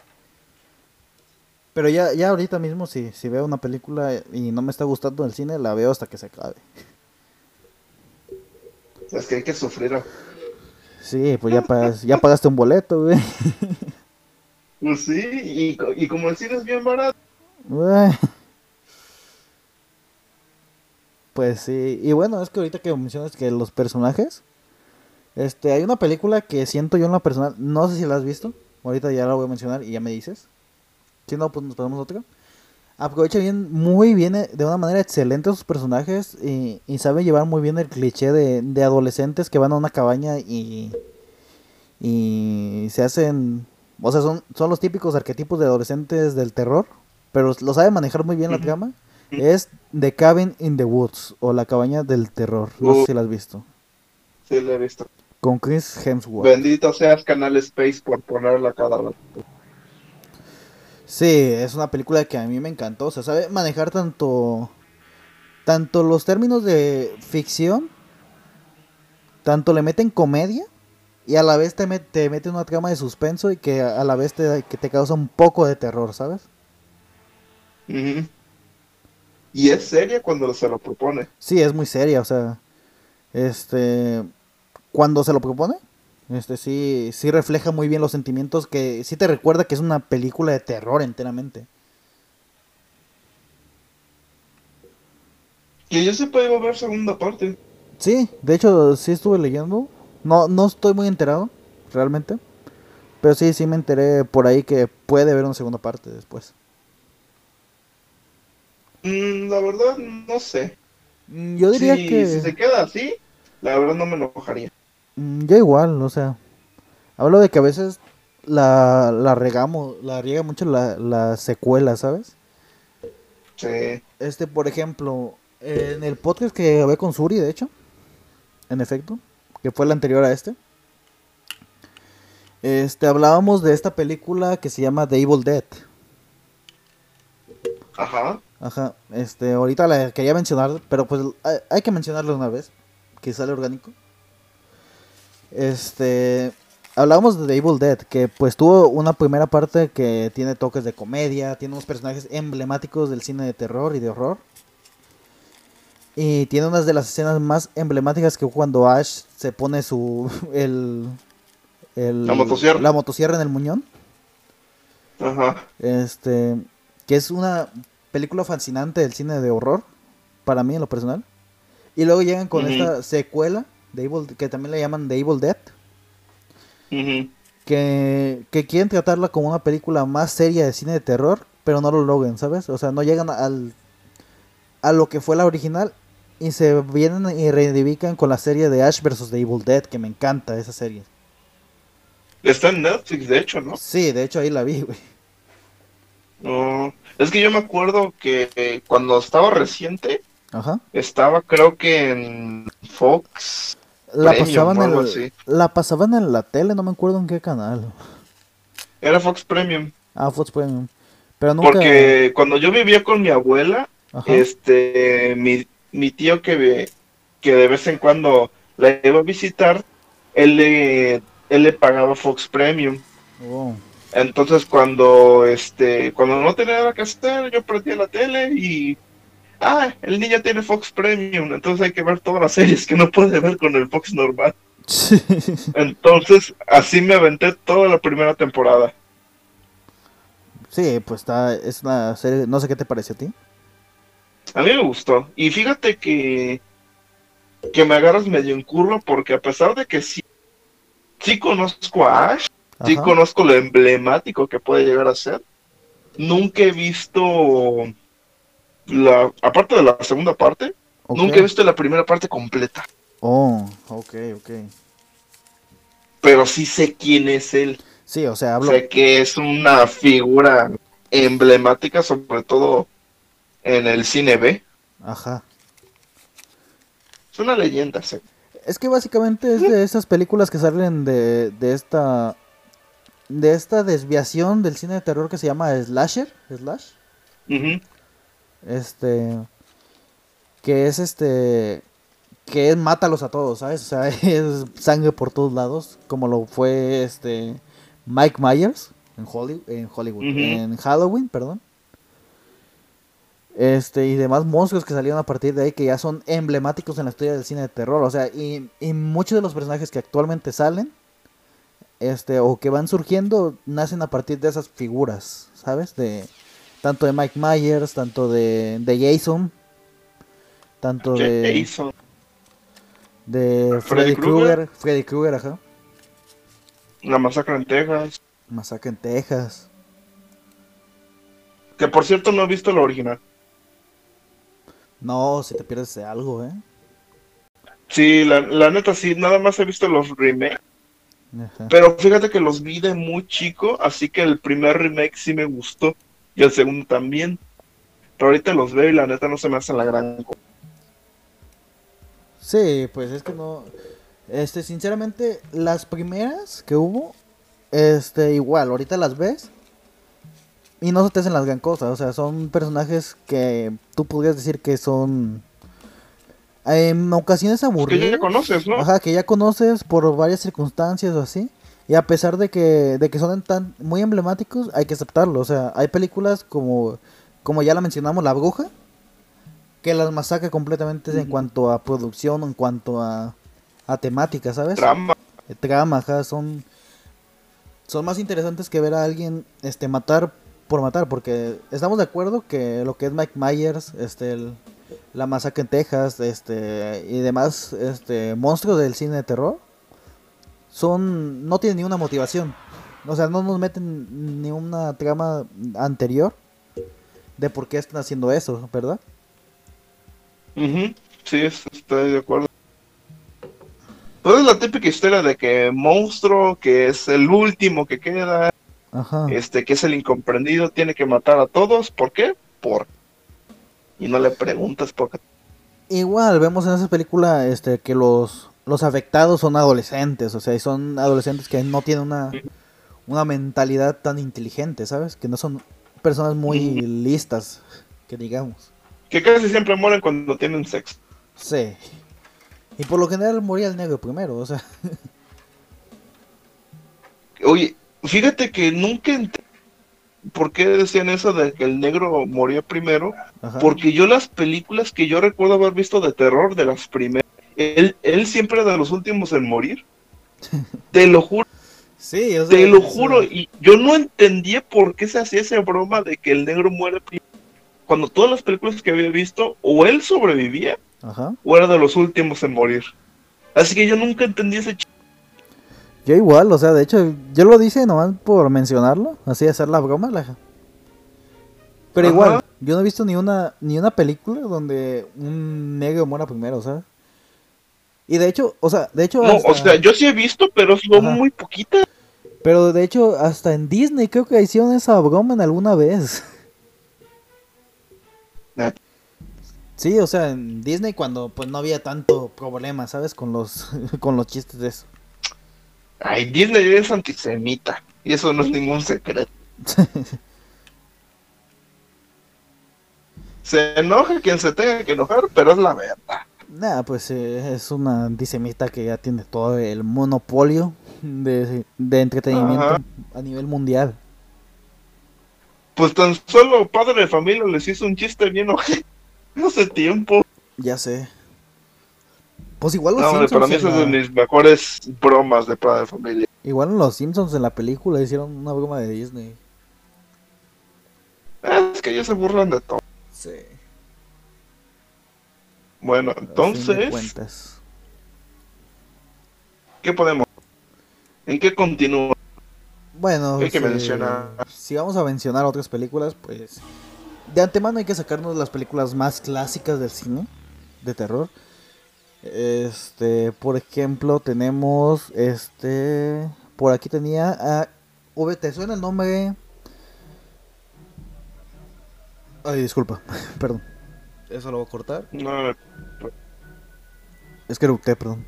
Pero ya, ya ahorita mismo, si, si veo una película y no me está gustando el cine, la veo hasta que se acabe. Es que hay que sufrir. Sí, pues ya, pagas- ya pagaste un boleto, güey. <laughs> Pues sí, y, co- y como el cine es bien barato, Güey. Pues sí, y bueno, es que ahorita que mencionas que los personajes, este, hay una película que siento yo en la personal, no sé si la has visto, ahorita ya la voy a mencionar y ya me dices. Si no, pues nos pasamos a otra. Aprovecha bien, muy bien, eh, de una manera excelente a sus personajes y, y sabe llevar muy bien el cliché de, de adolescentes que van a una cabaña y, y se hacen, o sea, son, son los típicos arquetipos de adolescentes del terror, pero lo sabe manejar muy bien la trama. Es The Cabin in the Woods o La Cabaña del Terror, no sé Uh. si la has visto, sí lo he visto. con Chris Hemsworth. Bendito seas Canal Space por ponerla cada rato. Sí, es una película que a mí me encantó. O sea, sabe manejar tanto. Tanto los términos de ficción. Tanto le meten comedia. Y a la vez te, met- te mete una trama de suspenso. Y que a la vez te, que te causa un poco de terror, ¿sabes? Ujú. Y es seria cuando se lo propone. Sí, es muy seria. O sea. Este. Cuando se lo propone. Este sí, sí refleja muy bien los sentimientos. Que sí te recuerda que es una película de terror enteramente. Que yo sepa iba a ver segunda parte. Sí, de hecho sí estuve leyendo. No, no estoy muy enterado, realmente. Pero sí, sí me enteré por ahí que puede haber una segunda parte después. Mm, la verdad, no sé. Mm, Yo diría si, que... si se queda así, la verdad no me enojaría. Mm, Yo igual, o sea... Hablo de que a veces la, la regamos, la riega mucho la, la secuela, ¿sabes? Sí. Este, por ejemplo, en el podcast que grabé con Suri, de hecho, en efecto, que fue el anterior a este, este, hablábamos de esta película que se llama The Evil Dead. Ajá. Ajá, este, ahorita la quería mencionar, pero pues hay, hay que mencionarla una vez, que sale orgánico. Este, hablábamos de The Evil Dead, que pues tuvo una primera parte que tiene toques de comedia, tiene unos personajes emblemáticos del cine de terror y de horror. Y tiene unas de las escenas más emblemáticas que cuando Ash se pone su <laughs> el, el- La motosierra. la motosierra en el muñón. Ajá. Este, que es una película fascinante del cine de horror, para mí en lo personal. Y luego llegan con esta secuela, de Evil, que también le llaman The Evil Dead, que, que quieren tratarla como una película más seria de cine de terror, pero no lo logran, ¿sabes? O sea, no llegan al, a lo que fue la original y se vienen y reivindican con la serie de Ash vs. The Evil Dead, que me encanta esa serie. Está en Netflix, de hecho, ¿no? Sí, de hecho ahí la vi, güey. No. Es que yo me acuerdo que cuando estaba reciente, Ajá. estaba creo que en Fox. La Premium pasaban, o algo en, así. la pasaban en la tele, no me acuerdo en qué canal. Era Fox Premium. Ah, Fox Premium. Pero nunca. Porque cuando yo vivía con mi abuela, Ajá. este, mi, mi tío que, ve- que de vez en cuando la iba a visitar, él le, él le pagaba Fox Premium. Oh. Entonces cuando este cuando no tenía nada que hacer, yo prendía la tele y ah, el niño tiene Fox Premium, entonces hay que ver todas las <laughs> series que no puede ver con el Fox normal. Entonces, así me aventé toda la primera temporada. sí, pues está. Es una serie. No sé qué te parece a ti. A mí me gustó. Y fíjate que que me agarras medio en curva porque a pesar de que sí sí conozco a Ash, sí conozco lo emblemático que puede llegar a ser, nunca he visto la aparte de la segunda parte. Nunca he visto la primera parte completa, Oh, ok, ok. pero sí sé quién es él. Sí, o sea, hablo. Sé que es una figura emblemática, sobre todo en el cine B. Ajá. Es una leyenda, sí. Es que básicamente es de esas películas que salen de, de esta. De esta desviación del cine de terror que se llama Slasher. Slash. Este. Que es este. Que es mátalos a todos, ¿sabes? O sea, <laughs> es sangre por todos lados. Como lo fue este. Mike Myers. En Hollywood. En, Hollywood, en Halloween, perdón. Este, y demás monstruos que salieron a partir de ahí que ya son emblemáticos en la historia del cine de terror. O sea, y, y muchos de los personajes que actualmente salen. Este, o que van surgiendo, nacen a partir de esas figuras, ¿sabes? De, tanto de Mike Myers, tanto de, de Jason, tanto de, Jason. de Freddy. Krueger, Freddy Krueger, ajá, La masacre en Texas. Masacre en Texas. Que por cierto no he visto la original. No, si te pierdes de algo, ¿eh? Sí, la, la neta sí, nada más he visto los remakes. Ajá. Pero fíjate que los vi de muy chico, así que el primer remake sí me gustó. Y el segundo también. Pero ahorita los veo y la neta no se me hacen la gran cosa. Sí, pues es que no. Este, sinceramente, las primeras que hubo, este, igual, ahorita las ves y no se te hacen las gran cosas. O sea, son personajes que tú podrías decir que son en ocasiones Que ya, conoces, ¿no? Ajá, que ya conoces por varias circunstancias o así. Y a pesar de que, de que son tan muy emblemáticos, hay que aceptarlo. O sea, hay películas como, como ya la mencionamos, La Bruja, que las masacra completamente en cuanto a producción, en cuanto a, a temática, ¿sabes? Trama. Eh, Trama, ajá, son, son más interesantes que ver a alguien este, matar por matar, porque estamos de acuerdo que lo que es Mike Myers, este, el- la masacre en Texas, este, y demás, este, monstruos del cine de terror, son, no tienen ni una motivación, o sea, no nos meten ni una trama anterior de por qué están haciendo eso, ¿verdad? Sí, es- estoy de acuerdo. Pues es la típica historia de que monstruo, que es el último que queda, Ajá. este, que es el incomprendido, tiene que matar a todos. ¿Por qué? Por. Y no le preguntas por qué. Igual vemos en esa película este que los los afectados son adolescentes, o sea, y son adolescentes que no tienen una una mentalidad tan inteligente, ¿sabes? Que no son personas muy listas, que digamos. Que casi siempre mueren cuando tienen sexo. Sí. Y por lo general moría el negro primero, o sea. Oye, fíjate que nunca por qué decían eso de que el negro moría primero, Ajá. porque yo las películas que yo recuerdo haber visto de terror, de las primeras, él, él siempre era de los últimos en morir. <laughs> Te lo juro, Sí, te lo eso- juro, y yo no entendía por qué se hacía esa broma de que el negro muere primero. Cuando todas las películas que había visto, o él sobrevivía, Ajá. o era de los últimos en morir. Así que yo nunca entendí ese ch... Yo igual, o sea, de hecho, yo lo dije nomás por mencionarlo, así hacer la broma. La... Pero Ajá. igual, yo no he visto ni una ni una película donde un negro muera primero, ¿sabes? Y de hecho, o sea, de hecho, No, hasta- o sea, yo sí he visto, pero son Ajá. muy poquitas. pero de hecho, hasta en Disney creo que hicieron esa broma en alguna vez. <laughs> Sí, o sea, en Disney cuando pues no había tanto problema, ¿sabes? Con los <laughs> con los chistes de eso. Ay, Disney es antisemita, y eso no es ningún secreto. <laughs> Se enoja quien se tenga que enojar, pero es la verdad. Nada, pues eh, es una antisemita que ya tiene todo el monopolio de, de entretenimiento Ajá. a nivel mundial. Pues tan solo padre de familia les hizo un chiste bien ojete hace tiempo. Ya sé. Pues igual los No, Simpsons. para mí en esa es de la- mis mejores bromas de padre de familia. Igual en los Simpsons en la película hicieron una broma de Disney. Ah, Es que ellos se burlan de todo. Sí. Bueno, entonces. ¿qué podemos? ¿En qué continúa? Bueno, ¿Qué hay que si- mencionar? Si vamos a mencionar otras películas, pues de antemano hay que sacarnos las películas más clásicas del cine de terror. Este, por ejemplo, tenemos este, por aquí tenía a Ove, ¿te suena el nombre? Ay, disculpa, <laughs> perdón. Eso lo voy a cortar. No, Es que erupté, perdón.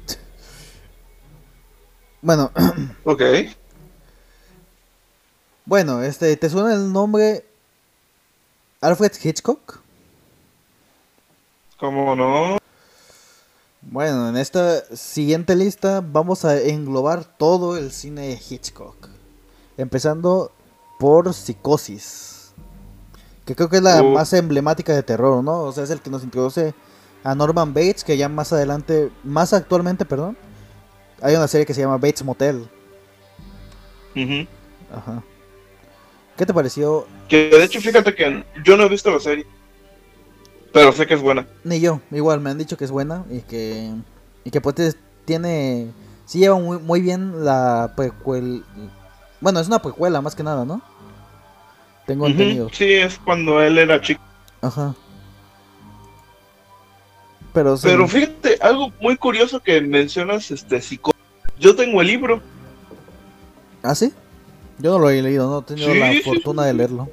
Bueno, <clears throat> ok. bueno, este, ¿te suena el nombre Alfred Hitchcock? ¿Cómo no? Bueno, en esta siguiente lista vamos a englobar todo el cine de Hitchcock. Empezando por Psicosis. Que creo que es la Uh. más emblemática de terror, ¿no? O sea, es el que nos introduce a Norman Bates, que ya más adelante, más actualmente, perdón, hay una serie que se llama Bates Motel. Ujú. Ajá. ¿Qué te pareció? Que de hecho, fíjate que yo no he visto la serie. Pero sé que es buena. Ni yo, igual me han dicho que es buena y que y que pues tiene sí lleva muy, muy bien la precuela. Bueno, es una precuela más que nada, ¿no? Tengo entendido. Sí, es cuando él era chico. Ajá. Pero sí. Pero fíjate, algo muy curioso que mencionas, este, psico. Yo tengo el libro. ¿Ah, sí? Yo no lo he leído, no he tenido Sí, la sí, fortuna de leerlo.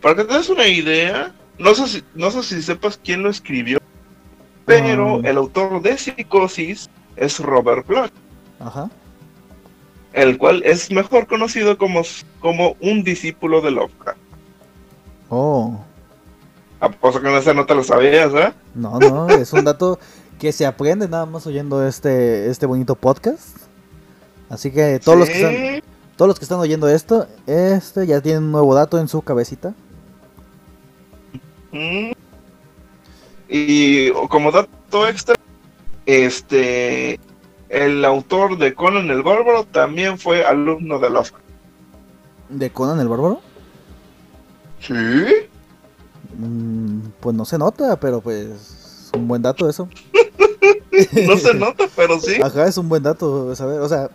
Para que te des una idea, no sé si, no sé si sepas quién lo escribió, pero Ah. el autor de Psicosis es Robert Bloch, Ajá. el cual es mejor conocido como, como un discípulo de Lovecraft. Oh. Aposto que no no te lo sabías, ¿eh? No, no, es un dato que se aprende nada más oyendo este este bonito podcast. Así que todos los que están. Todos los que están oyendo esto, este ya tienen un nuevo dato en su cabecita. Mm. Y como dato extra, este, el autor de Conan el Bárbaro también fue alumno de Lovecraft. ¿De Conan el Bárbaro? Sí. Mm, pues no se nota, pero pues es un buen dato eso. <laughs> No se <laughs> nota, pero sí. Ajá, es un buen dato saber. O sea,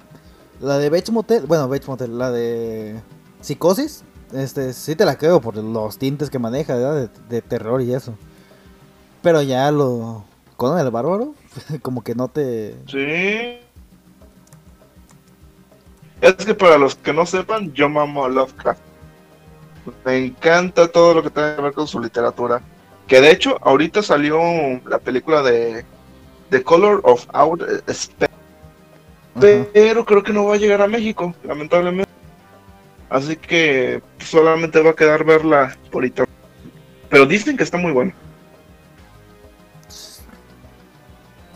la de Bates Motel, bueno, Bates Motel, la de Psicosis, este, sí te la creo por los tintes que maneja. De, de terror y eso. Pero ya lo... Conan el Bárbaro, <laughs> como que no te... Sí. Es que para los que no sepan, yo mamo a Lovecraft. Me encanta todo lo que tenga que ver con su literatura. Que de hecho, ahorita salió la película de The Color of Outer Space. Pero creo que no va a llegar a México, lamentablemente. Así que solamente va a quedar verla por internet. Pero dicen que está muy buena.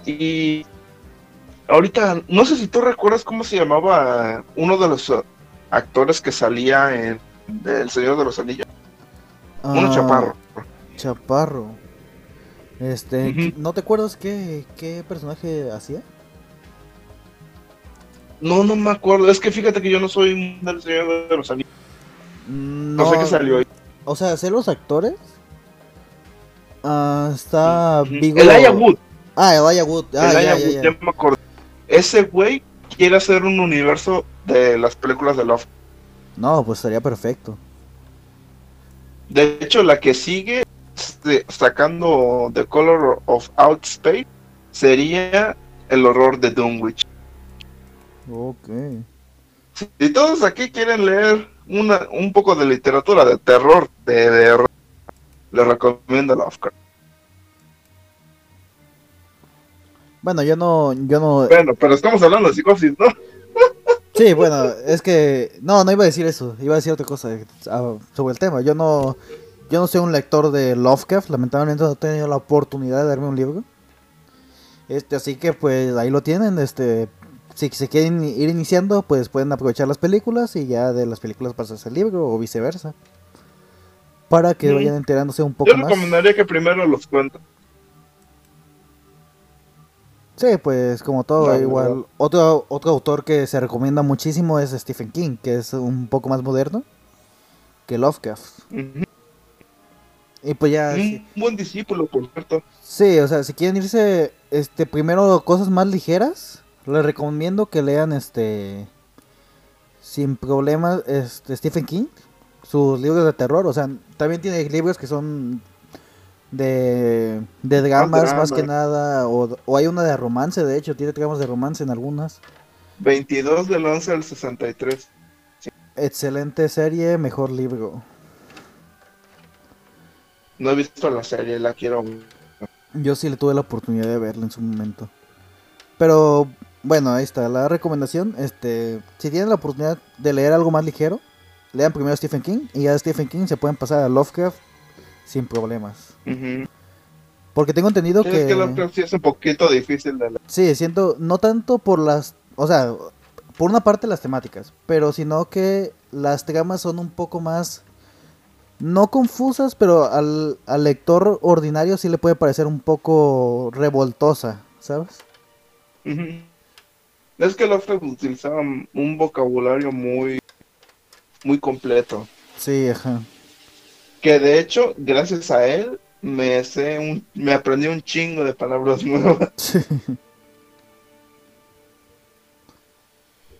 Y ahorita, no sé si tú recuerdas cómo se llamaba uno de los uh, actores que salía en El Señor de los Anillos. Uno Ah, chaparro. Chaparro. Este. ¿no te acuerdas qué, qué personaje hacía? No, no me acuerdo. Es que fíjate que yo no soy del Señor de los Anillos. No, No, sé qué salió ahí. O sea, sé los actores. Ah, está. Vigo. Elijah Wood. Ah, Elijah Wood. Ah, Elijah ya, Wood, ya, ya ya. me acuerdo. Ese güey quiere hacer un universo de las películas de Love. No, pues estaría perfecto. De hecho, la que sigue este, sacando The Color of Out Space sería el horror de Dunwich. Ok. Si todos aquí quieren leer una, un poco de literatura de terror, de, de les recomiendo Lovecraft. Bueno, yo no, yo no. Bueno, pero estamos hablando de psicosis, ¿no? <laughs> Sí, bueno, es que no, no iba a decir eso. Iba a decir otra cosa ah, sobre el tema. Yo no, yo no soy un lector de Lovecraft. Lamentablemente no he tenido la oportunidad de darme un libro. Este, así que pues ahí lo tienen. Este, si se quieren ir iniciando, pues pueden aprovechar las películas y ya de las películas pasarse al libro o viceversa. Para que vayan enterándose un poco Yo más. recomendaría que primero los cuenten. Sí, pues como todo, igual. Otro, otro autor que se recomienda muchísimo es Stephen King, que es un poco más moderno que Lovecraft. Y pues ya, sí, Un buen discípulo, por cierto. sí, o sea, si quieren irse este primero cosas más ligeras, les recomiendo que lean este sin problemas este Stephen King, sus libros de terror, o sea, también tiene libros que son de, de dramas más que nada, o, o hay una de romance, de hecho, tiene dramas de romance en algunas. 22 del 11 al 63. Excelente serie, mejor libro. No he visto la serie, la quiero. Yo sí le tuve la oportunidad de verla en su momento. Pero bueno, ahí está la recomendación. Este, si tienen la oportunidad de leer algo más ligero, lean primero Stephen King y ya de Stephen King se pueden pasar a Lovecraft sin problemas. Porque tengo entendido Sí, que Es que Lovecraft sí es un poquito difícil de leer. sí, siento no tanto por las, o sea, por una parte las temáticas, pero sino que las tramas son un poco más no confusas, pero al, al lector ordinario sí le puede parecer un poco revoltosa, ¿sabes? Ujú. Es que Lovecraft utilizaba un vocabulario muy, muy completo. Sí, ajá. Que de hecho, gracias a él, me sé un, me aprendí un chingo de palabras <laughs> nuevas. Sí.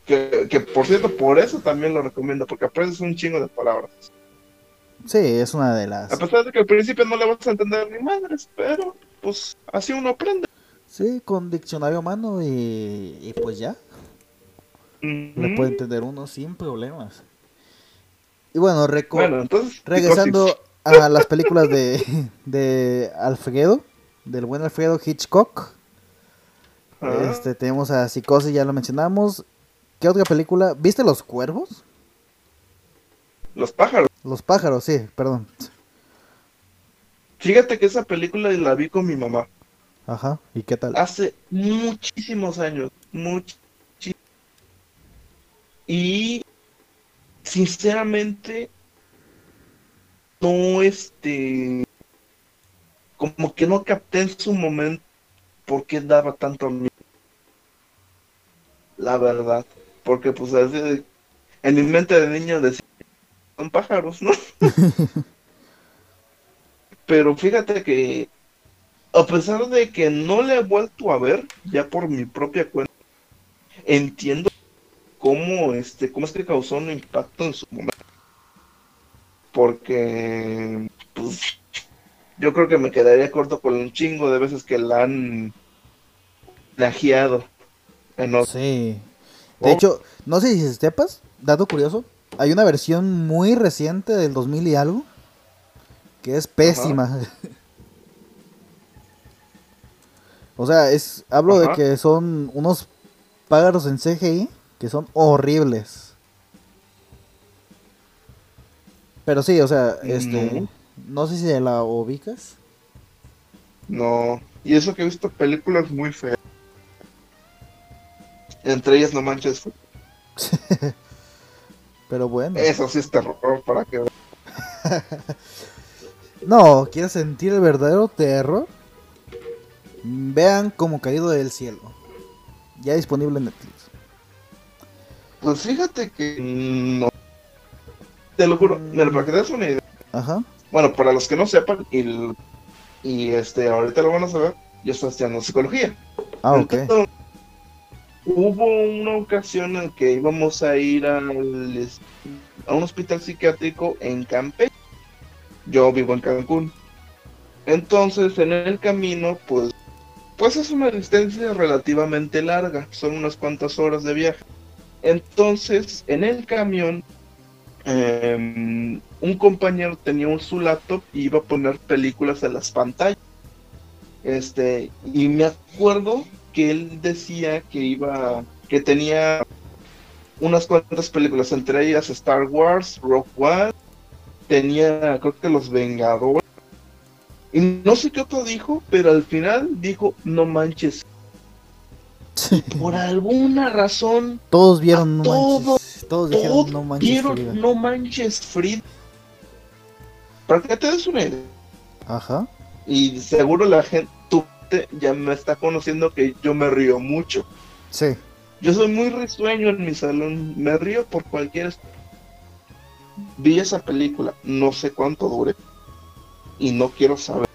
Que, que por cierto, por eso también lo recomiendo, porque aprendes un chingo de palabras. Sí, es una de A las. pesar de que al principio no le vas a entender ni madres, pero pues así uno aprende. Sí, con diccionario a mano y, y pues ya. Le puede entender uno sin problemas. Y bueno, Bueno, entonces. regresando a las películas de, <laughs> de Alfredo, del buen Alfredo Hitchcock. Ah, Este, tenemos a Psicosis, ya lo mencionamos. ¿Qué otra película? ¿Viste Los Cuervos? Los pájaros. Los pájaros, sí, perdón. Fíjate que esa película la vi con mi mamá Ajá, ¿y qué tal? hace muchísimos años. Much y sinceramente no este como que no capté en su momento por qué daba tanto miedo. La verdad, porque pues así, en mi mente de niño decía son pájaros, ¿no? <laughs> Pero fíjate que a pesar de que no le he vuelto a ver ya por mi propia cuenta, entiendo cómo este cómo es que causó un impacto en su momento. Porque pues yo creo que me quedaría corto con un chingo de veces que la han plagiado en. Sí. De hecho, no sé si sepas, dato curioso, hay una versión muy reciente del 2000 y algo que es pésima. <laughs> o sea, es hablo de que son unos pájaros en CGI que son horribles. Pero sí, o sea, este, No. no sé si la ubicas. No, y eso que he visto películas muy feas. Entre ellas No Manches. <laughs> Pero bueno. Eso sí es terror para que <laughs> No, ¿quieres sentir el verdadero terror? Vean como caído del cielo. Ya disponible en Netflix. Pues fíjate que no. Te lo juro, mira, para que te des una idea. Ajá. Bueno, para los que no sepan, y, y este, ahorita lo van a saber, yo estoy estudiando psicología. Ah, ok. Entonces, hubo una ocasión en que íbamos a ir al, a un hospital psiquiátrico en Campeche. Yo vivo en Cancún. Entonces, en el camino, pues, pues es una distancia relativamente larga, son unas cuantas horas de viaje. Entonces, en el camión, em, un compañero tenía su laptop y iba a poner películas en las pantallas. Este, y me acuerdo que él decía que iba, que tenía unas cuantas películas, entre ellas Star Wars, Rock One, tenía creo que Los Vengadores, y no sé qué otro dijo, pero al final dijo, no manches. Por alguna razón, Todos vieron No Todo- Manches. Todos dijeron todos No Manches. vieron Frida. No Manches Frida. Para que te des una idea. Ajá. Y seguro la gente tú te- ya me está conociendo que yo me río mucho. Sí. Yo soy muy risueño en mi salón. Me río por cualquier... Vi esa película, no sé cuánto dure. Y no quiero saber.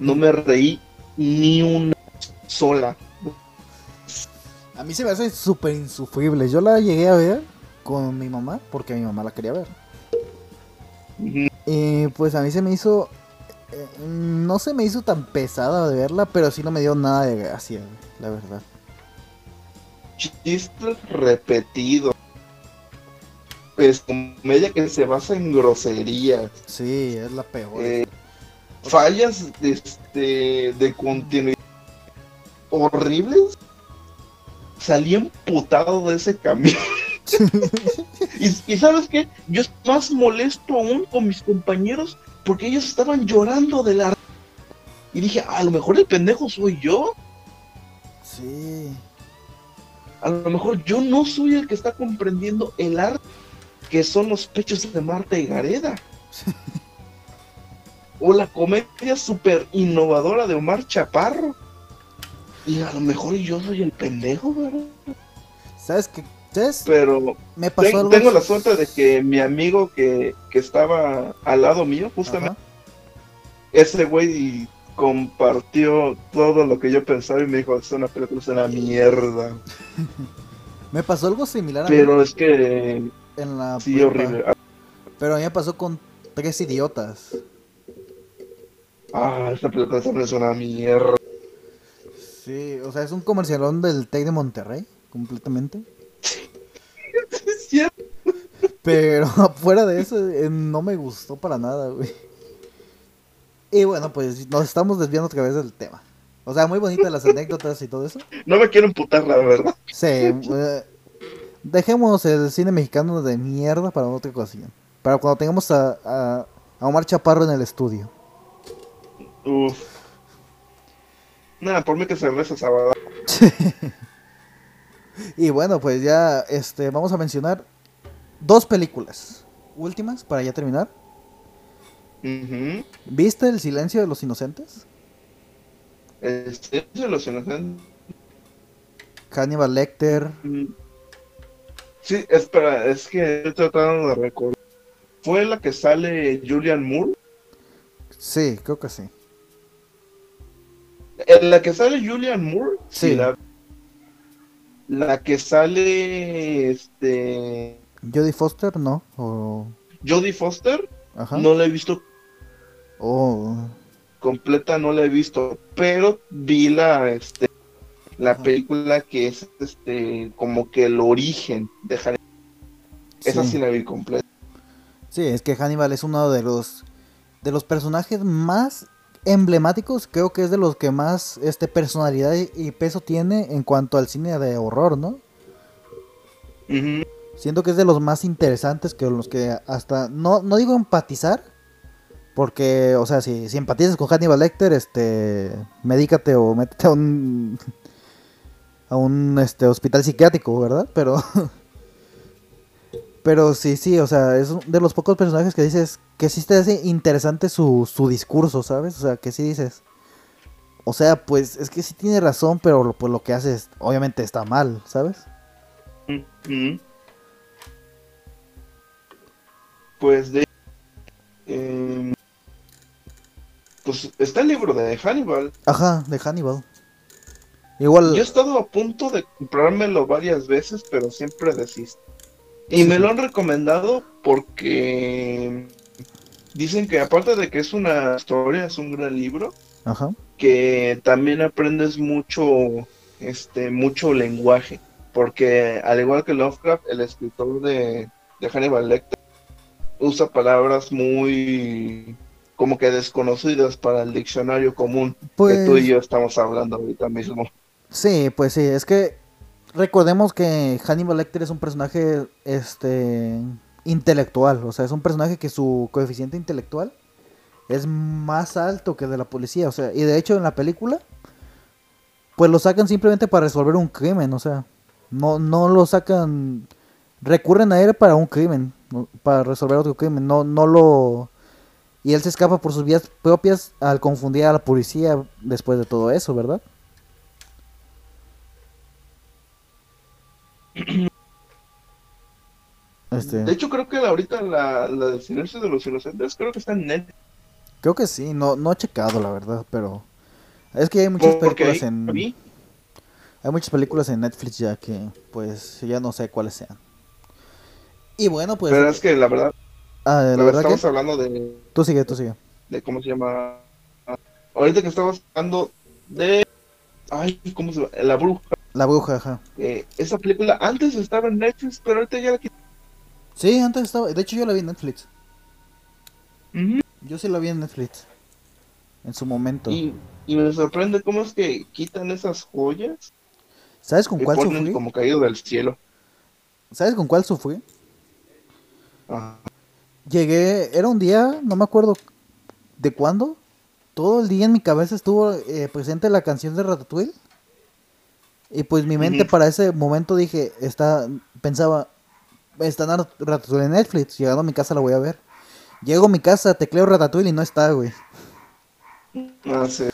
No me reí ni una sola. A mí se me hace súper insufrible. Yo la llegué a ver con mi mamá porque mi mamá la quería ver. Y pues a mí se me hizo. eh, no se me hizo tan pesada de verla, pero sí no me dio nada de gracia, la verdad. Chistes repetidos. Es comedia que se basa en groserías. Sí, es la peor. eh, fallas de, este, de continuidad horribles. Salí emputado de ese camión. <laughs> y, y sabes qué, yo más molesto aún con mis compañeros porque ellos estaban llorando de la... Y dije, a lo mejor el pendejo soy yo. Sí. A lo mejor yo no soy el que está comprendiendo el arte que son los pechos de Marta y Gareda. o la comedia súper innovadora de Omar Chaparro. Y a lo mejor yo soy el pendejo, ¿verdad? ¿Sabes qué? ¿Sabes? Pero Me pasó ten- algo. tengo la suerte de que mi amigo que, que estaba al lado mío, justamente, Ajá. ese güey compartió todo lo que yo pensaba y me dijo, es una película, es una mierda. <laughs> Me pasó algo similar a mí Pero es que en la sí, prepa. horrible. Pero a mí me pasó con tres idiotas. Ah, esta también es una mierda. Sí, o sea, es un comercialón del Tec de Monterrey, completamente. Es cierto. Pero <laughs> fuera de eso, eh, no me gustó para nada, güey. Y bueno, pues nos estamos desviando otra vez del tema. O sea, muy bonitas las anécdotas y todo eso. No me quiero emputar, la verdad. Sí, eh, <laughs> dejemos el cine mexicano de mierda para otra ocasión. Para cuando tengamos a, a, a Omar Chaparro en el estudio. Uf. Nada, por mí que se regresa sábado. <laughs> Y bueno, pues ya este, vamos a mencionar dos películas últimas para ya terminar. Ujú. ¿Viste El silencio de los inocentes? Este, de los inocentes. Hannibal Lecter. Mm. Sí, espera, es que estoy tratando de recordar. ¿Fue la que sale Julian Moore? Sí, creo que sí. ¿En la que sale Julian Moore? Sí. La, la que sale este Jodie Foster, no. O... Jodie Foster, Ajá. no la he visto Oh, completa, no la he visto, pero vi la este la Ajá. película que es este como que el origen de Harry. Esa sí. sí la vi completa. Sí, es que Hannibal es uno de los de los personajes más emblemáticos, creo que es de los que más este personalidad y- peso tiene en cuanto al cine de horror, ¿no? Siento que es de los más interesantes que los que hasta no no digo empatizar, porque o sea, si, si empatizas con Hannibal Lecter, este medícate o métete a un a un este hospital psiquiátrico, ¿verdad? Pero <laughs> pero sí, sí, o sea, es de los pocos personajes que dices que sí te hace interesante su, su discurso, ¿sabes? O sea, que sí dices, o sea, pues es que sí tiene razón, pero lo- pues lo que hace es, obviamente está mal, ¿sabes? Ujú. Pues de. em, pues está el libro de Hannibal. Ajá, de Hannibal. Igual, Yo he estado a punto de comprármelo varias veces, pero siempre desisto. Y me lo han recomendado porque dicen que aparte de que es una historia, es un gran libro, ajá. que también aprendes mucho, este, mucho lenguaje. Porque al igual que Lovecraft, el escritor de, de Hannibal Lecter usa palabras muy como que desconocidas para el diccionario común Pues que tú y yo estamos hablando ahorita mismo. Sí, pues sí, es que recordemos que Hannibal Lecter es un personaje este intelectual, o sea, es un personaje que su coeficiente intelectual es más alto que el de la policía, o sea, y de hecho en la película pues lo sacan simplemente para resolver un crimen, o sea, no no lo sacan recurren a él para un crimen, para resolver otro crimen, no no lo y él se escapa por sus vías propias al confundir a la policía después de todo eso, ¿verdad? Este, De hecho, creo que ahorita la, la del silencio de los inocentes, creo que está en Netflix. creo que sí, no, no he checado la verdad, pero es que hay muchas películas en hay muchas películas en Netflix ya que pues ya no sé cuáles sean. Y bueno, pues Pero es que la verdad, ah, la la verdad estamos que hablando de, tú sigue, tú sigue. de cómo se llama. Ahorita que estamos hablando de. Ay, ¿cómo se llama? La bruja. La bruja, ajá. Eh, esa película antes estaba en Netflix, pero ahorita ya la quitaron. Sí, antes estaba, de hecho yo la vi en Netflix. Yo sí la vi en Netflix en su momento. Y, y me sorprende cómo es que quitan esas joyas ¿Sabes con cuál sufrí? como caído del cielo. ¿Sabes con cuál sufrí? Ajá. Llegué, era un día, no me acuerdo de cuándo. Todo el día en mi cabeza estuvo eh, presente la canción de Ratatouille. Y pues mi mente para ese momento dije, está, pensaba, está en Ratatouille en Netflix. Llegando a mi casa la voy a ver. Llego a mi casa, tecleo Ratatouille y no está, güey. No sé,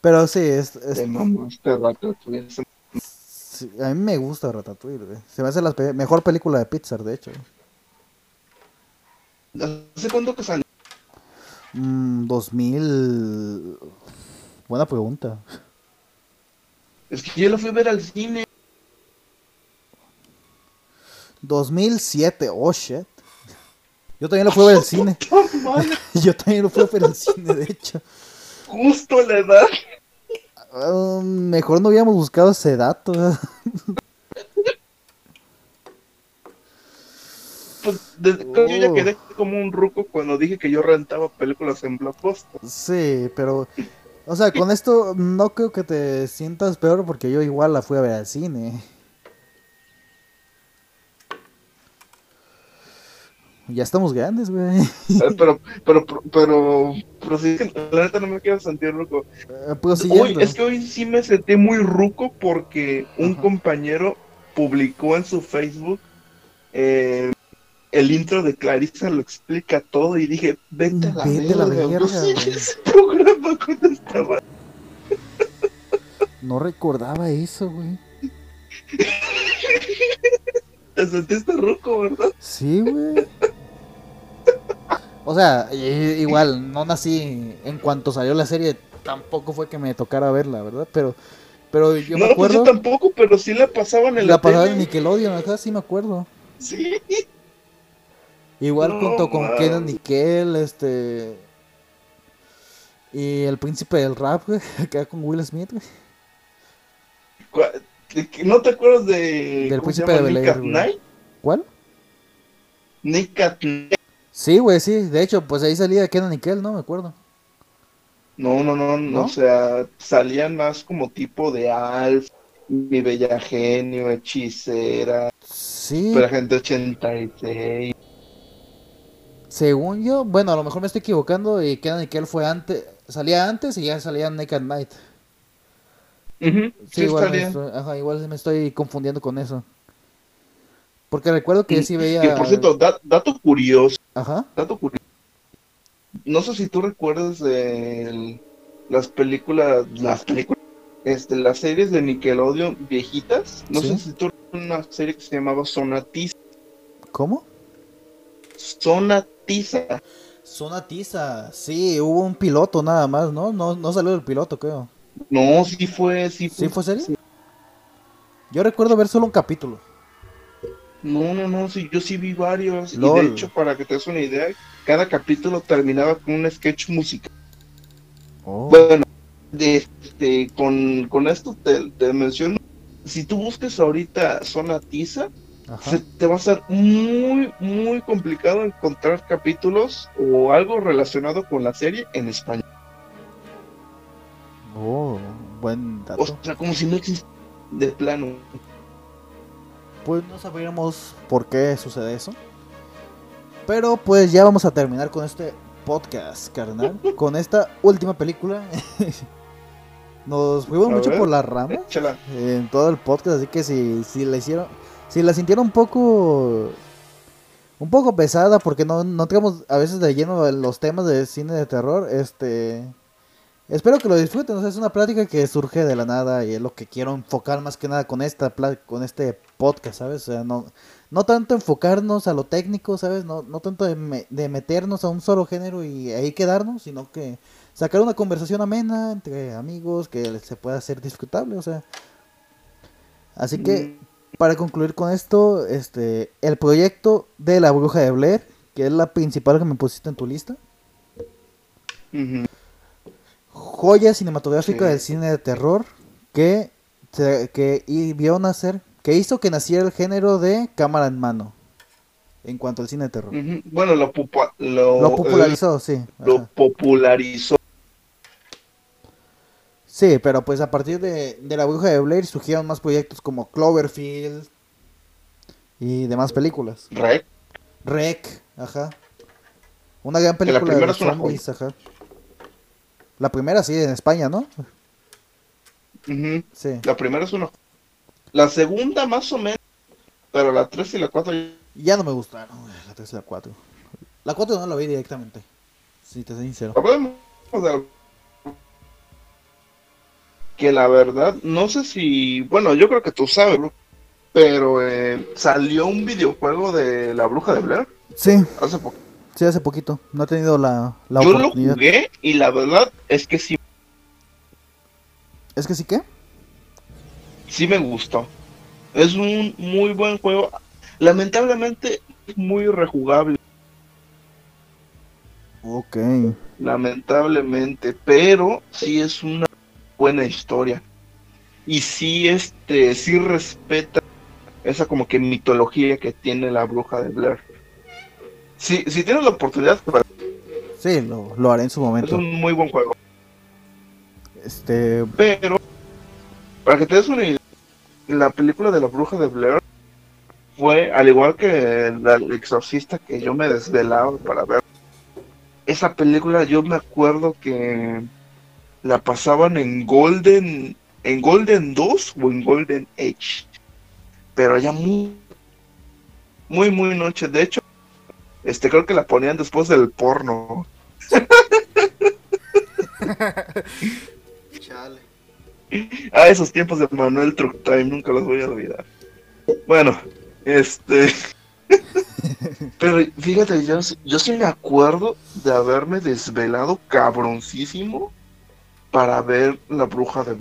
Pero sí, es, es- te mamaste sí, a mí me gusta Ratatouille, güey. Se me hace la pe- mejor película de Pixar, de hecho. ¿Hace cuánto que salió? Mm, 2000... Buena pregunta. Es que yo la fui a ver al cine. 2007, oh shit. Yo también lo fui a ver al cine. <laughs> <laughs> Yo también lo fui a ver al cine, de hecho. justo la edad. Ah, mejor no hubiéramos buscado ese dato. Pues, desde que yo ya Oh. quedé como un ruco cuando dije que yo rentaba películas en Blockbuster. Sí, pero... O sea, con esto no creo que te sientas peor porque yo igual la fui a ver al cine. Ya estamos grandes, güey. Eh, Pero, pero, pero, pero sí, la neta no me quiero sentir ruco. Eh. Hoy, es que hoy sí me sentí muy ruco porque un Ajá. compañero publicó en su Facebook eh, el intro de Clarissa lo explica todo y dije, vete a la Vete a la verga, no sé güey. ese programa cuando estaba. No recordaba eso, güey. <laughs> Te sentiste ruco, ¿verdad? Sí, güey. O sea, igual, no nací en cuanto salió la serie, tampoco fue que me tocara verla, ¿verdad? Pero, pero yo no, me pues yo acuerdo, tampoco, pero sí la pasaban en la, la pasaba en. Nickelodeon, acá sí me acuerdo. Sí. Igual No, junto con mames. Kenan Nickel, este... Y el príncipe del rap, güey, <laughs> acá con Will Smith, güey. ¿No te acuerdas de Del ¿cómo se príncipe de güey. Night? ¿Cuál? Nick at. Sí, güey, sí, de hecho, pues ahí salía Kenan Nickel, ¿no? Me acuerdo. No, no, no, no, ¿No? o sea, salían más como tipo de Alf, Mi Bella Genio, Hechicera, Sí, Super Agente 86. Según yo, bueno, a lo mejor me estoy equivocando y Kenan Nickel fue antes, salía antes y ya salía Naked Night. Ujú, Sí, sí, igual, me estaría. estoy, ajá, igual me estoy confundiendo con eso. Porque recuerdo que sí veía... Por cierto, da- dato curioso, Ajá. dato curioso. No sé si tú recuerdas de las películas, las películas, este, las series de Nickelodeon viejitas. No Sí. sé si tú recuerdas una serie que se llamaba Sonatiza. ¿Cómo? Sonatiza. Zona Tiza. Sí, hubo un piloto nada más, ¿no? No, no salió el piloto, creo. No, sí fue, sí fue. ¿Sí fue serio? Yo recuerdo ver solo un capítulo. No, no, no, sí, yo sí vi varios. Y de hecho, para que te des una idea, cada capítulo terminaba con un sketch musical. Oh. Bueno, de, este, con, con esto te, te menciono, si tú buscas ahorita Zona Tiza, Ajá. se te va a ser muy, muy complicado encontrar capítulos o algo relacionado con la serie en español. Oh, buen O dato. sea, como si no existiera de plano. Pues no sabríamos por qué sucede eso. Pero pues ya vamos a terminar con este podcast, carnal. <laughs> Con esta última película. <laughs> Nos fuimos A mucho ver. por las ramas Échala. en todo el podcast, así que si, si la hicieron, si la sintieron un poco, un poco pesada, porque no, no tenemos a veces de lleno los temas de cine de terror, este, espero que lo disfruten, o sea, es una plática que surge de la nada y es lo que quiero enfocar más que nada con esta, con este podcast, ¿sabes? O sea, no, no tanto enfocarnos a lo técnico, ¿sabes? No, no tanto de, de meternos a un solo género y ahí quedarnos, sino que sacar una conversación amena entre amigos que se pueda hacer disfrutable, o sea. Así que, para concluir con esto, este, el proyecto de la bruja de Blair, que es la principal que me pusiste en tu lista, joya cinematográfica Sí. del cine de terror que, que y vio nacer, que hizo que naciera el género de cámara en mano, en cuanto al cine de terror. Bueno, lo, popu- lo, Lo popularizó, sí. lo popularizó. Sí, pero pues a partir de, de la bruja de Blair surgieron más proyectos como Cloverfield y demás películas. Rec. Rec, ajá. Una gran Que la película de primera los zombies, ajá. La primera sí, en España, ¿no? Ujú. Sí. La primera es una. La segunda, más o menos. Pero la 3 y la 4 Ya no me gustaron, la 3 y la 4. La 4 no la vi directamente, si te soy sincero. Hablemos de- Que la verdad, no sé si. Bueno, yo creo que tú sabes, pero eh, salió un videojuego de La Bruja de Blair Sí, hace poco. sí, hace poquito. No he tenido la, la Yo lo jugué y la verdad es que sí, ¿Es que sí que? sí me gustó. Es un muy buen juego. Lamentablemente es muy rejugable. Ok. lamentablemente, pero sí es una buena historia. Y sí, este, sí respeta esa como que mitología que tiene la bruja de Blair. Si, si tienes la oportunidad, Sí, lo, lo haré en su es momento. un muy buen juego. Este, Pero, para que te des una idea, la película de la bruja de Blair fue, al igual que la- el exorcista que yo me desvelaba para ver, esa película yo me acuerdo que la pasaban en Golden, en Golden 2 o en Golden Age, pero ya muy, muy, muy noche. De hecho, este creo que la ponían después del porno. <laughs> Ah, esos tiempos de Manuel Truck Time, nunca los voy a olvidar. Bueno, este. <laughs> Pero fíjate, yo, yo sí me acuerdo de haberme desvelado cabroncísimo para ver La Bruja de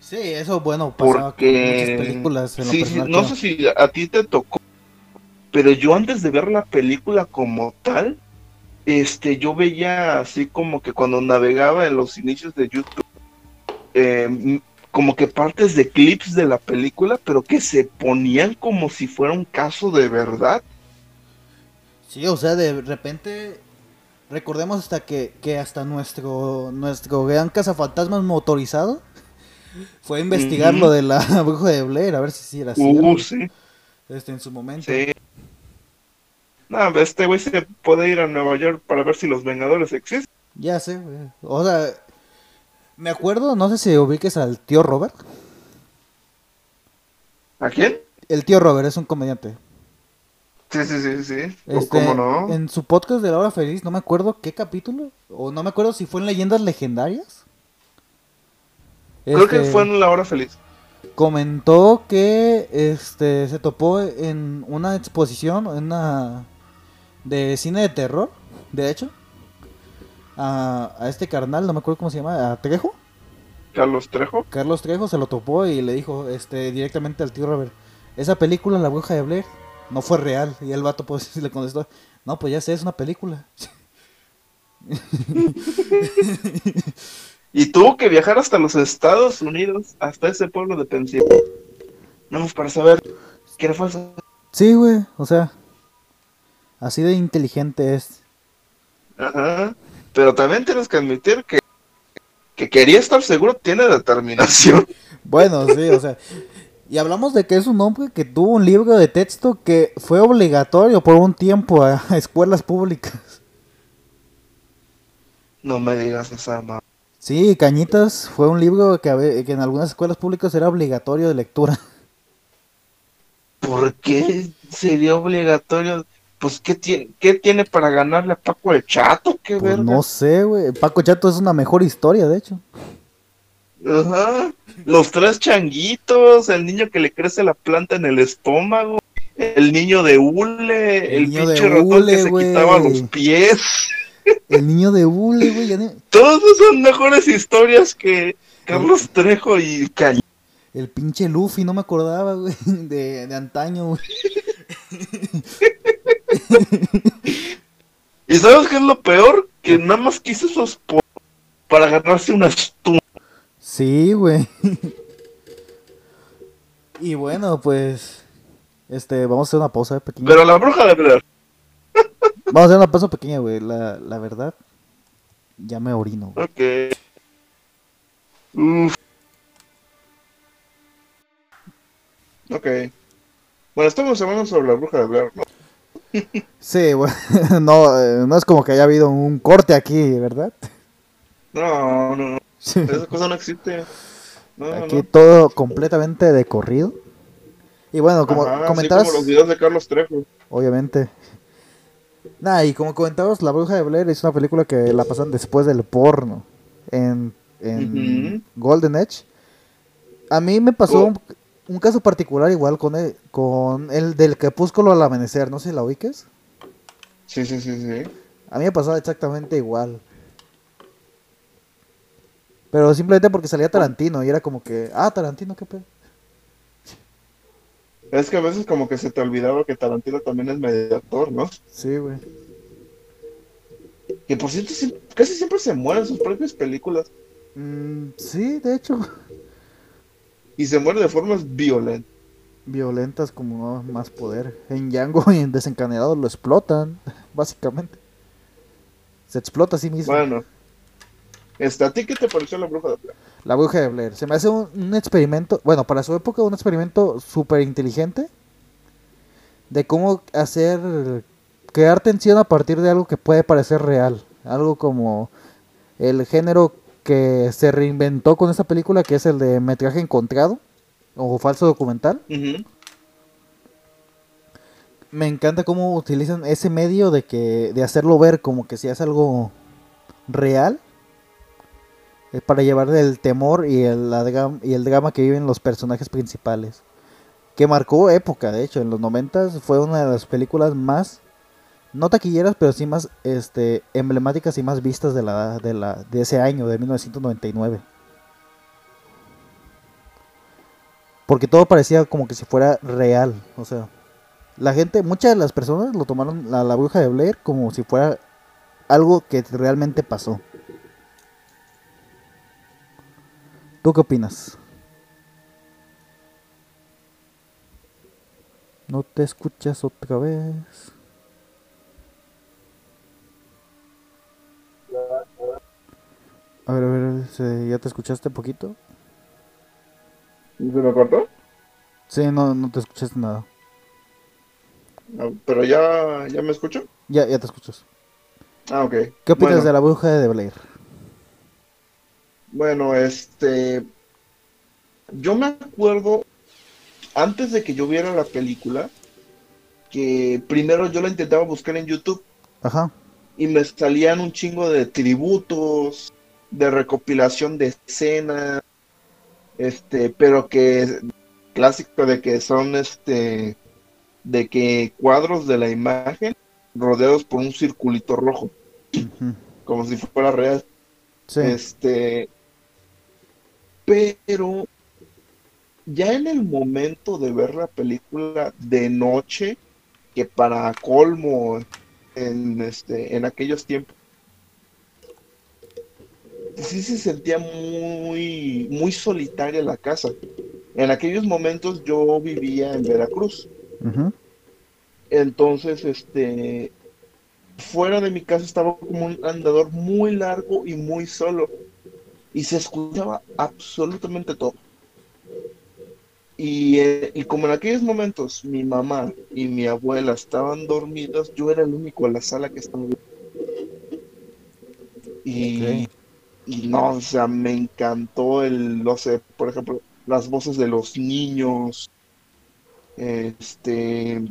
sí, eso bueno, Porque. películas en Sí, no sé si a ti te tocó, pero yo antes de ver la película como tal, este, yo veía así como que cuando navegaba en los inicios de YouTube, eh, m- como que partes de clips de la película, pero que se ponían como si fuera un caso de verdad. Sí, o sea, de repente recordemos hasta que, que hasta nuestro nuestro gran cazafantasmas motorizado fue a investigar lo de la <laughs> bruja de Blair, a ver si sí era Uh, cierto. sí, Este en su momento. sí. No, este güey se puede ir a Nueva York para ver si los Vengadores existen. Ya sé, güey. O sea, Me acuerdo, no sé si ubiques al tío Robert. ¿A quién? El tío Robert es un comediante. Sí, sí, sí, sí. ¿O Este, ¿Cómo no? En su podcast de La Hora Feliz, no me acuerdo qué capítulo, o no me acuerdo si fue en Leyendas Legendarias. Creo que Este, fue en la hora feliz. Comentó que este se topó en una exposición, en una de cine de terror, de hecho, a, a este carnal, no me acuerdo cómo se llama, a Trejo. Carlos Trejo. Carlos Trejo se lo topó y le dijo este directamente al tío Robert, esa película La Bruja de Blair no fue real. Y el vato pues <laughs> le contestó, no, pues ya sé, es una película. <laughs> Y tuvo que viajar hasta los Estados Unidos, hasta ese pueblo de Pensilvania. No más para saber que era falso. Sí, güey, o sea, así de inteligente es. Ajá. Pero también tienes que admitir que, que quería estar seguro, tiene determinación. <laughs> Bueno, sí, o sea, y hablamos de que es un hombre que tuvo un libro de texto que fue obligatorio por un tiempo a <laughs> escuelas públicas. No me digas esa ma. Sí, Cañitas fue un libro que, en algunas escuelas públicas era obligatorio de lectura. ¿Por qué sería obligatorio? Pues, ¿qué tiene, qué tiene para ganarle a Paco el Chato? ¿Qué Pues verga? no sé, güey. Paco Chato es una mejor historia, de hecho. Ajá. Los tres changuitos, el niño que le crece la planta en el estómago, el niño de hule, El el, pinche ratón hule, que se quitaba los pies. <laughs> El niño de Hule, güey. Todas esas son mejores historias que Carlos Trejo y Caña. El pinche Luffy, no me acordaba, güey. <laughs> De, de antaño, güey. <laughs> ¿Y sabes qué es lo peor? Que nada más quiso esos para ganarse unas tumbas. Sí, güey. Y bueno, pues. Este, vamos a hacer una pausa pequeña. Pero la bruja de Blair. Vamos a hacer una pausa pequeña, güey. La, la verdad, ya me orino. güey. Ok. Uf. Ok. Bueno, estamos hablando sobre la bruja de Blair, ¿no? <laughs> Sí, güey. <laughs> No, eh, no es como que haya habido un corte aquí, ¿verdad? No, no, no. Esa cosa no existe. No, Aquí no. todo completamente de corrido. Y bueno, como Ajá, comentabas, como los videos de Carlos Trejo. obviamente. Nada, y como comentabas, La Bruja de Blair es una película que la pasan después del porno en, en. Golden Edge. A mí me pasó Oh. un, un caso particular igual con el, con el del crepúsculo al amanecer, no sé si la ubiques. Sí, sí, sí, sí. A mí me pasaba exactamente igual. Pero simplemente porque salía Tarantino y era como que, ah, Tarantino, qué pedo. Es que a veces como que se te olvidaba que Tarantino también es mediador, ¿no? Sí, güey. Que por cierto, casi siempre se muere en sus propias películas. Mm, sí, de hecho, Y se muere de formas violentas. violentas como no, más poder. En Django y en Desencadenado lo explotan, <laughs> básicamente. Se explota a sí mismo. Bueno. Este, ¿A ti qué te pareció la bruja de Blair? La bruja de Blair. Se me hace un, un experimento, bueno, para su época un experimento súper inteligente de cómo hacer, crear tensión a partir de algo que puede parecer real. Algo como el género que se reinventó con esta película, que es el de metraje encontrado o falso documental. Me encanta cómo utilizan ese medio de que de hacerlo ver como que si es algo real eh, para llevar el temor y el, y el drama que viven los personajes principales. Que marcó época, de hecho, en los 90 fue una de las películas más no taquilleras, pero sí más este emblemáticas y más vistas de la de la de ese año de 1999. Porque todo parecía como que si fuera real, o sea, la gente, muchas de las personas lo tomaron a la bruja de Blair como si fuera algo que realmente pasó. ¿Tú qué opinas? No te escuchas otra vez. A ver, a ver, ¿se- ¿ya te escuchaste poquito? ¿Se me cortó? Sí, no, no te escuchaste nada. Ah, Pero ya, ya me escucho. Ya, ya te escuchas. Ah, ok. ¿Qué opinas Bueno, de la bruja de Blair? Bueno, este. Yo me acuerdo, antes de que yo viera la película, que primero yo la intentaba buscar en YouTube Ajá. y me salían un chingo de tributos, de recopilación de escenas, este, pero que clásico de que son este, de que cuadros de la imagen rodeados por un circulito rojo, Ujú. como si fuera real. Sí. Este, pero ya en el momento de ver la película de noche, que para colmo en este en aquellos tiempos sí se sentía muy muy solitaria la casa. En aquellos momentos yo vivía en Veracruz. Entonces, este, fuera de mi casa estaba como un andador muy largo y muy solo. Y se escuchaba absolutamente todo. Y, eh, y como en aquellos momentos mi mamá y mi abuela estaban dormidas, yo era el único en la sala que estaba. Y, y no, o sea, me encantó el, no sé, por ejemplo, las voces de los niños, este,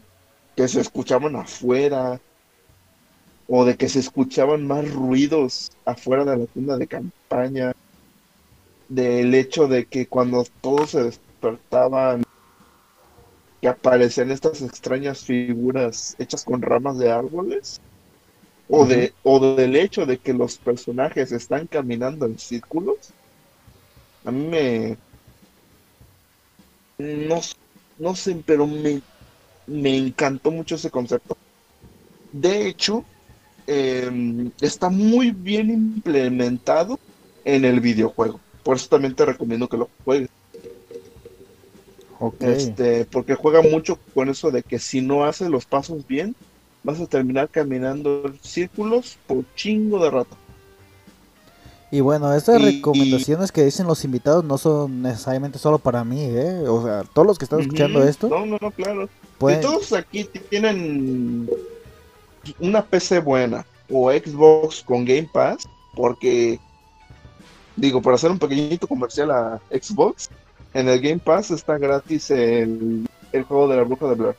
que se escuchaban afuera, o de que se escuchaban más ruidos afuera de la tienda de campaña, del hecho de que cuando todos se despertaban, que aparecían estas extrañas figuras hechas con ramas de árboles, o de, o del hecho de que los personajes están caminando en círculos, a mí me, no, no sé, pero me, me encantó mucho ese concepto. De hecho, em, está muy bien implementado en el videojuego. Por eso también te recomiendo que lo juegues. Ok. Este, porque juega mucho con eso de que si no haces los pasos bien, vas a terminar caminando en círculos por chingo de rato. Y bueno, estas Y- recomendaciones que dicen los invitados no son necesariamente solo para mí, ¿eh? O sea, todos los que están escuchando esto No, no, no, claro. pueden... Si todos aquí tienen una PC buena o Xbox con Game Pass, porque, digo, para hacer un pequeñito comercial a Xbox, en el Game Pass está gratis el, el juego de la bruja de Blair.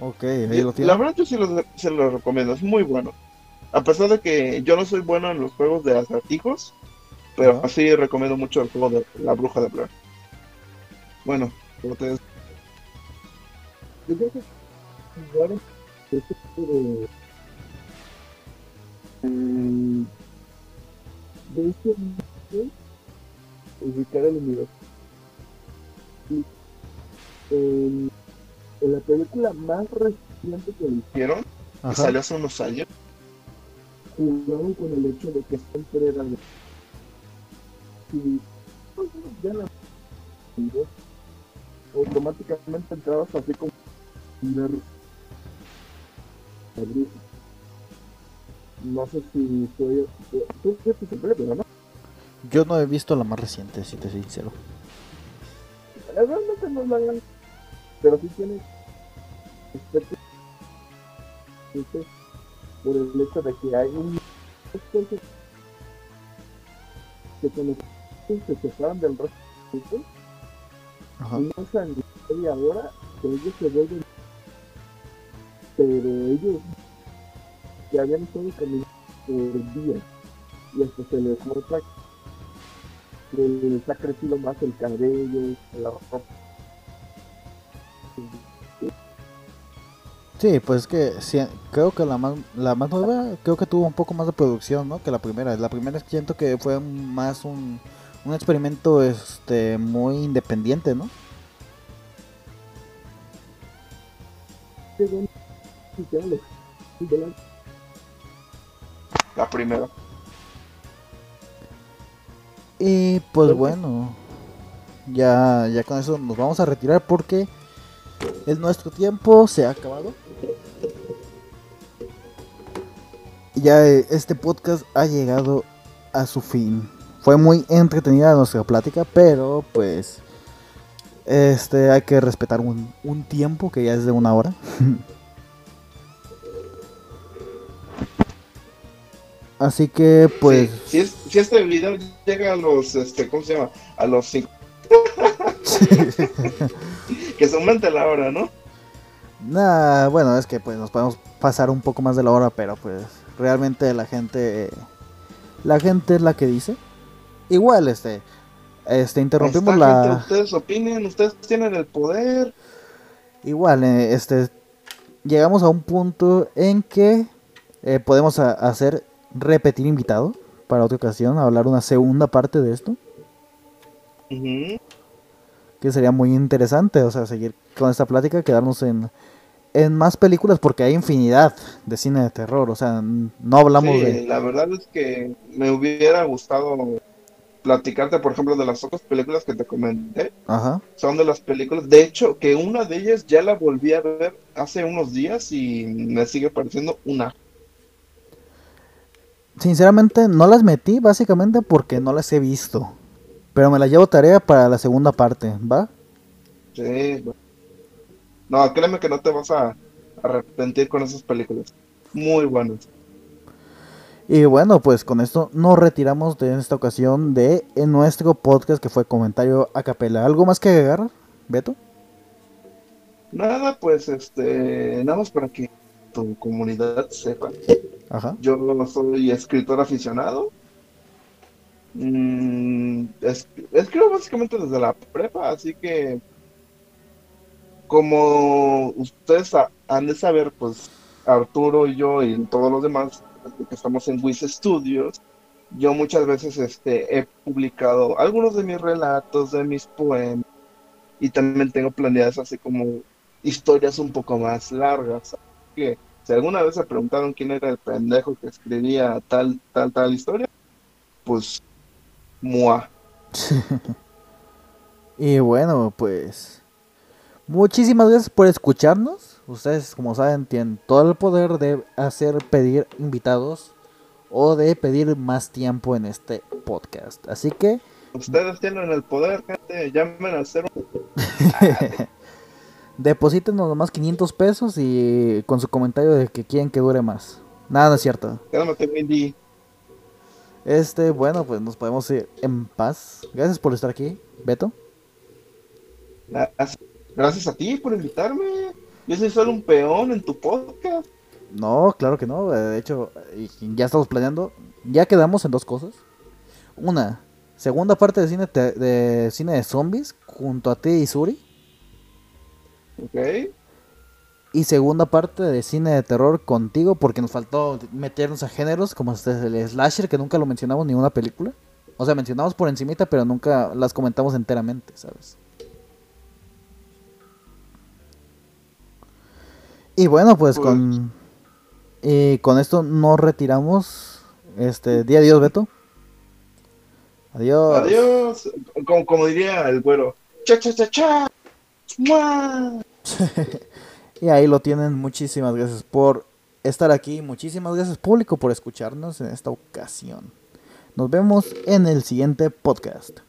Ok, ahí lo La verdad yo sí lo, se lo recomiendo, es muy bueno. A pesar de que yo no soy bueno en los juegos de acertijos, pero Ajá. así recomiendo mucho el juego de la bruja de Blair. Bueno, como te decía, yo creo que jugar este tipo de, de este mundo, ubicar el universo. Y, en, en la película más reciente que hicieron, que salió hace unos años, jugaron con el hecho de que siempre era de... Si ya la automáticamente entrabas así como. No sé si soy... Tú viste película, ¿no? Yo no he visto la más reciente, si te soy sincero. Realmente no la gran... Pero sí tiene por el hecho de que hay un que se separan del resto del Ajá. y no saben ni media hora que ellos se vuelven pero ellos que habían estado caminando por días y hasta se les nota que les ha crecido más el cabello, la ropa. Sí, pues es que sí, creo que la más, la más nueva, creo que tuvo un poco más de producción, ¿no? Que la primera. La primera siento que fue más un, un experimento este muy independiente, ¿no? La primera. Y pues bueno, ya, ya con eso nos vamos a retirar porque el nuestro tiempo se ha acabado. Ya eh, este podcast ha llegado a su fin. Fue muy entretenida nuestra plática, pero pues este hay que respetar un, un tiempo que ya es de una hora. <laughs> Así que, pues. Sí, si, es- si este video llega a los, este, ¿cómo se llama? A los cinco. <laughs> que se aumente la hora, ¿no? Nah, bueno, es que pues nos podemos pasar un poco más de la hora, pero pues realmente la gente la gente es la que dice. Igual este este interrumpimos Está, la gente, ustedes opinen, ustedes tienen el poder. igual eh, este llegamos a un punto en que eh, podemos a- hacer repetir invitado para otra ocasión, hablar una segunda parte de esto, que sería muy interesante, o sea, seguir con esta plática, quedarnos en en más películas porque hay infinidad de cine de terror, o sea, no hablamos Sí, de la verdad es que me hubiera gustado platicarte, por ejemplo, de las otras películas que te comenté. Ajá. Son de las películas, de hecho, que una de ellas ya la volví a ver hace unos días y me sigue pareciendo una. Sinceramente no las metí básicamente porque no las he visto. Pero me las llevo tarea para la segunda parte, ¿va? Sí. No, créeme que no te vas a arrepentir con esas películas. Muy buenas. Y bueno, pues con esto nos retiramos de esta ocasión de en nuestro podcast que fue comentario a capela. ¿Algo más que agregar, Beto? Nada, pues, este, nada más para que tu comunidad sepa. Ajá. Yo soy escritor aficionado. Mm, es- escribo básicamente desde la prepa, así que como ustedes ha- han de saber, pues Arturo y yo y todos los demás que estamos en Wiz Studios, yo muchas veces este, he publicado algunos de mis relatos, de mis poemas, y también tengo planeadas así como historias un poco más largas. Que si alguna vez se preguntaron quién era el pendejo que escribía tal, tal, tal historia, pues, mua. <laughs> Y bueno, pues muchísimas gracias por escucharnos. Ustedes, como saben, tienen todo el poder de hacer pedir invitados o de pedir más tiempo en este podcast. Así que Ustedes tienen el poder, gente, llamen al cero. <laughs> deposítenos nomás 500 pesos y con su comentario de que quieren que dure más. Nada, no es cierto. Cálmate, Mindy. Este, bueno, pues nos podemos ir en paz. Gracias por estar aquí, Beto. Gracias- a ti por invitarme. Yo soy solo un peón en tu podcast. No, claro que no. De hecho, ya estamos planeando. Ya quedamos en dos cosas. Una, segunda parte de cine de cine de zombies junto a ti y Suri. ¿Ok? Y segunda parte de cine de terror contigo porque nos faltó meternos a géneros como este, el slasher que nunca lo mencionamos ni en una película. O sea, mencionamos por encimita, pero nunca las comentamos enteramente, ¿sabes? Y bueno, pues, Pues- con y con esto nos retiramos. Este, día adiós, Beto. Adiós. Adiós. Como, como diría el güero. Cha, cha, cha, cha. ¡Mua! <laughs> Y ahí lo tienen. Muchísimas gracias por estar aquí. Muchísimas gracias público por escucharnos en esta ocasión. Nos vemos en el siguiente podcast.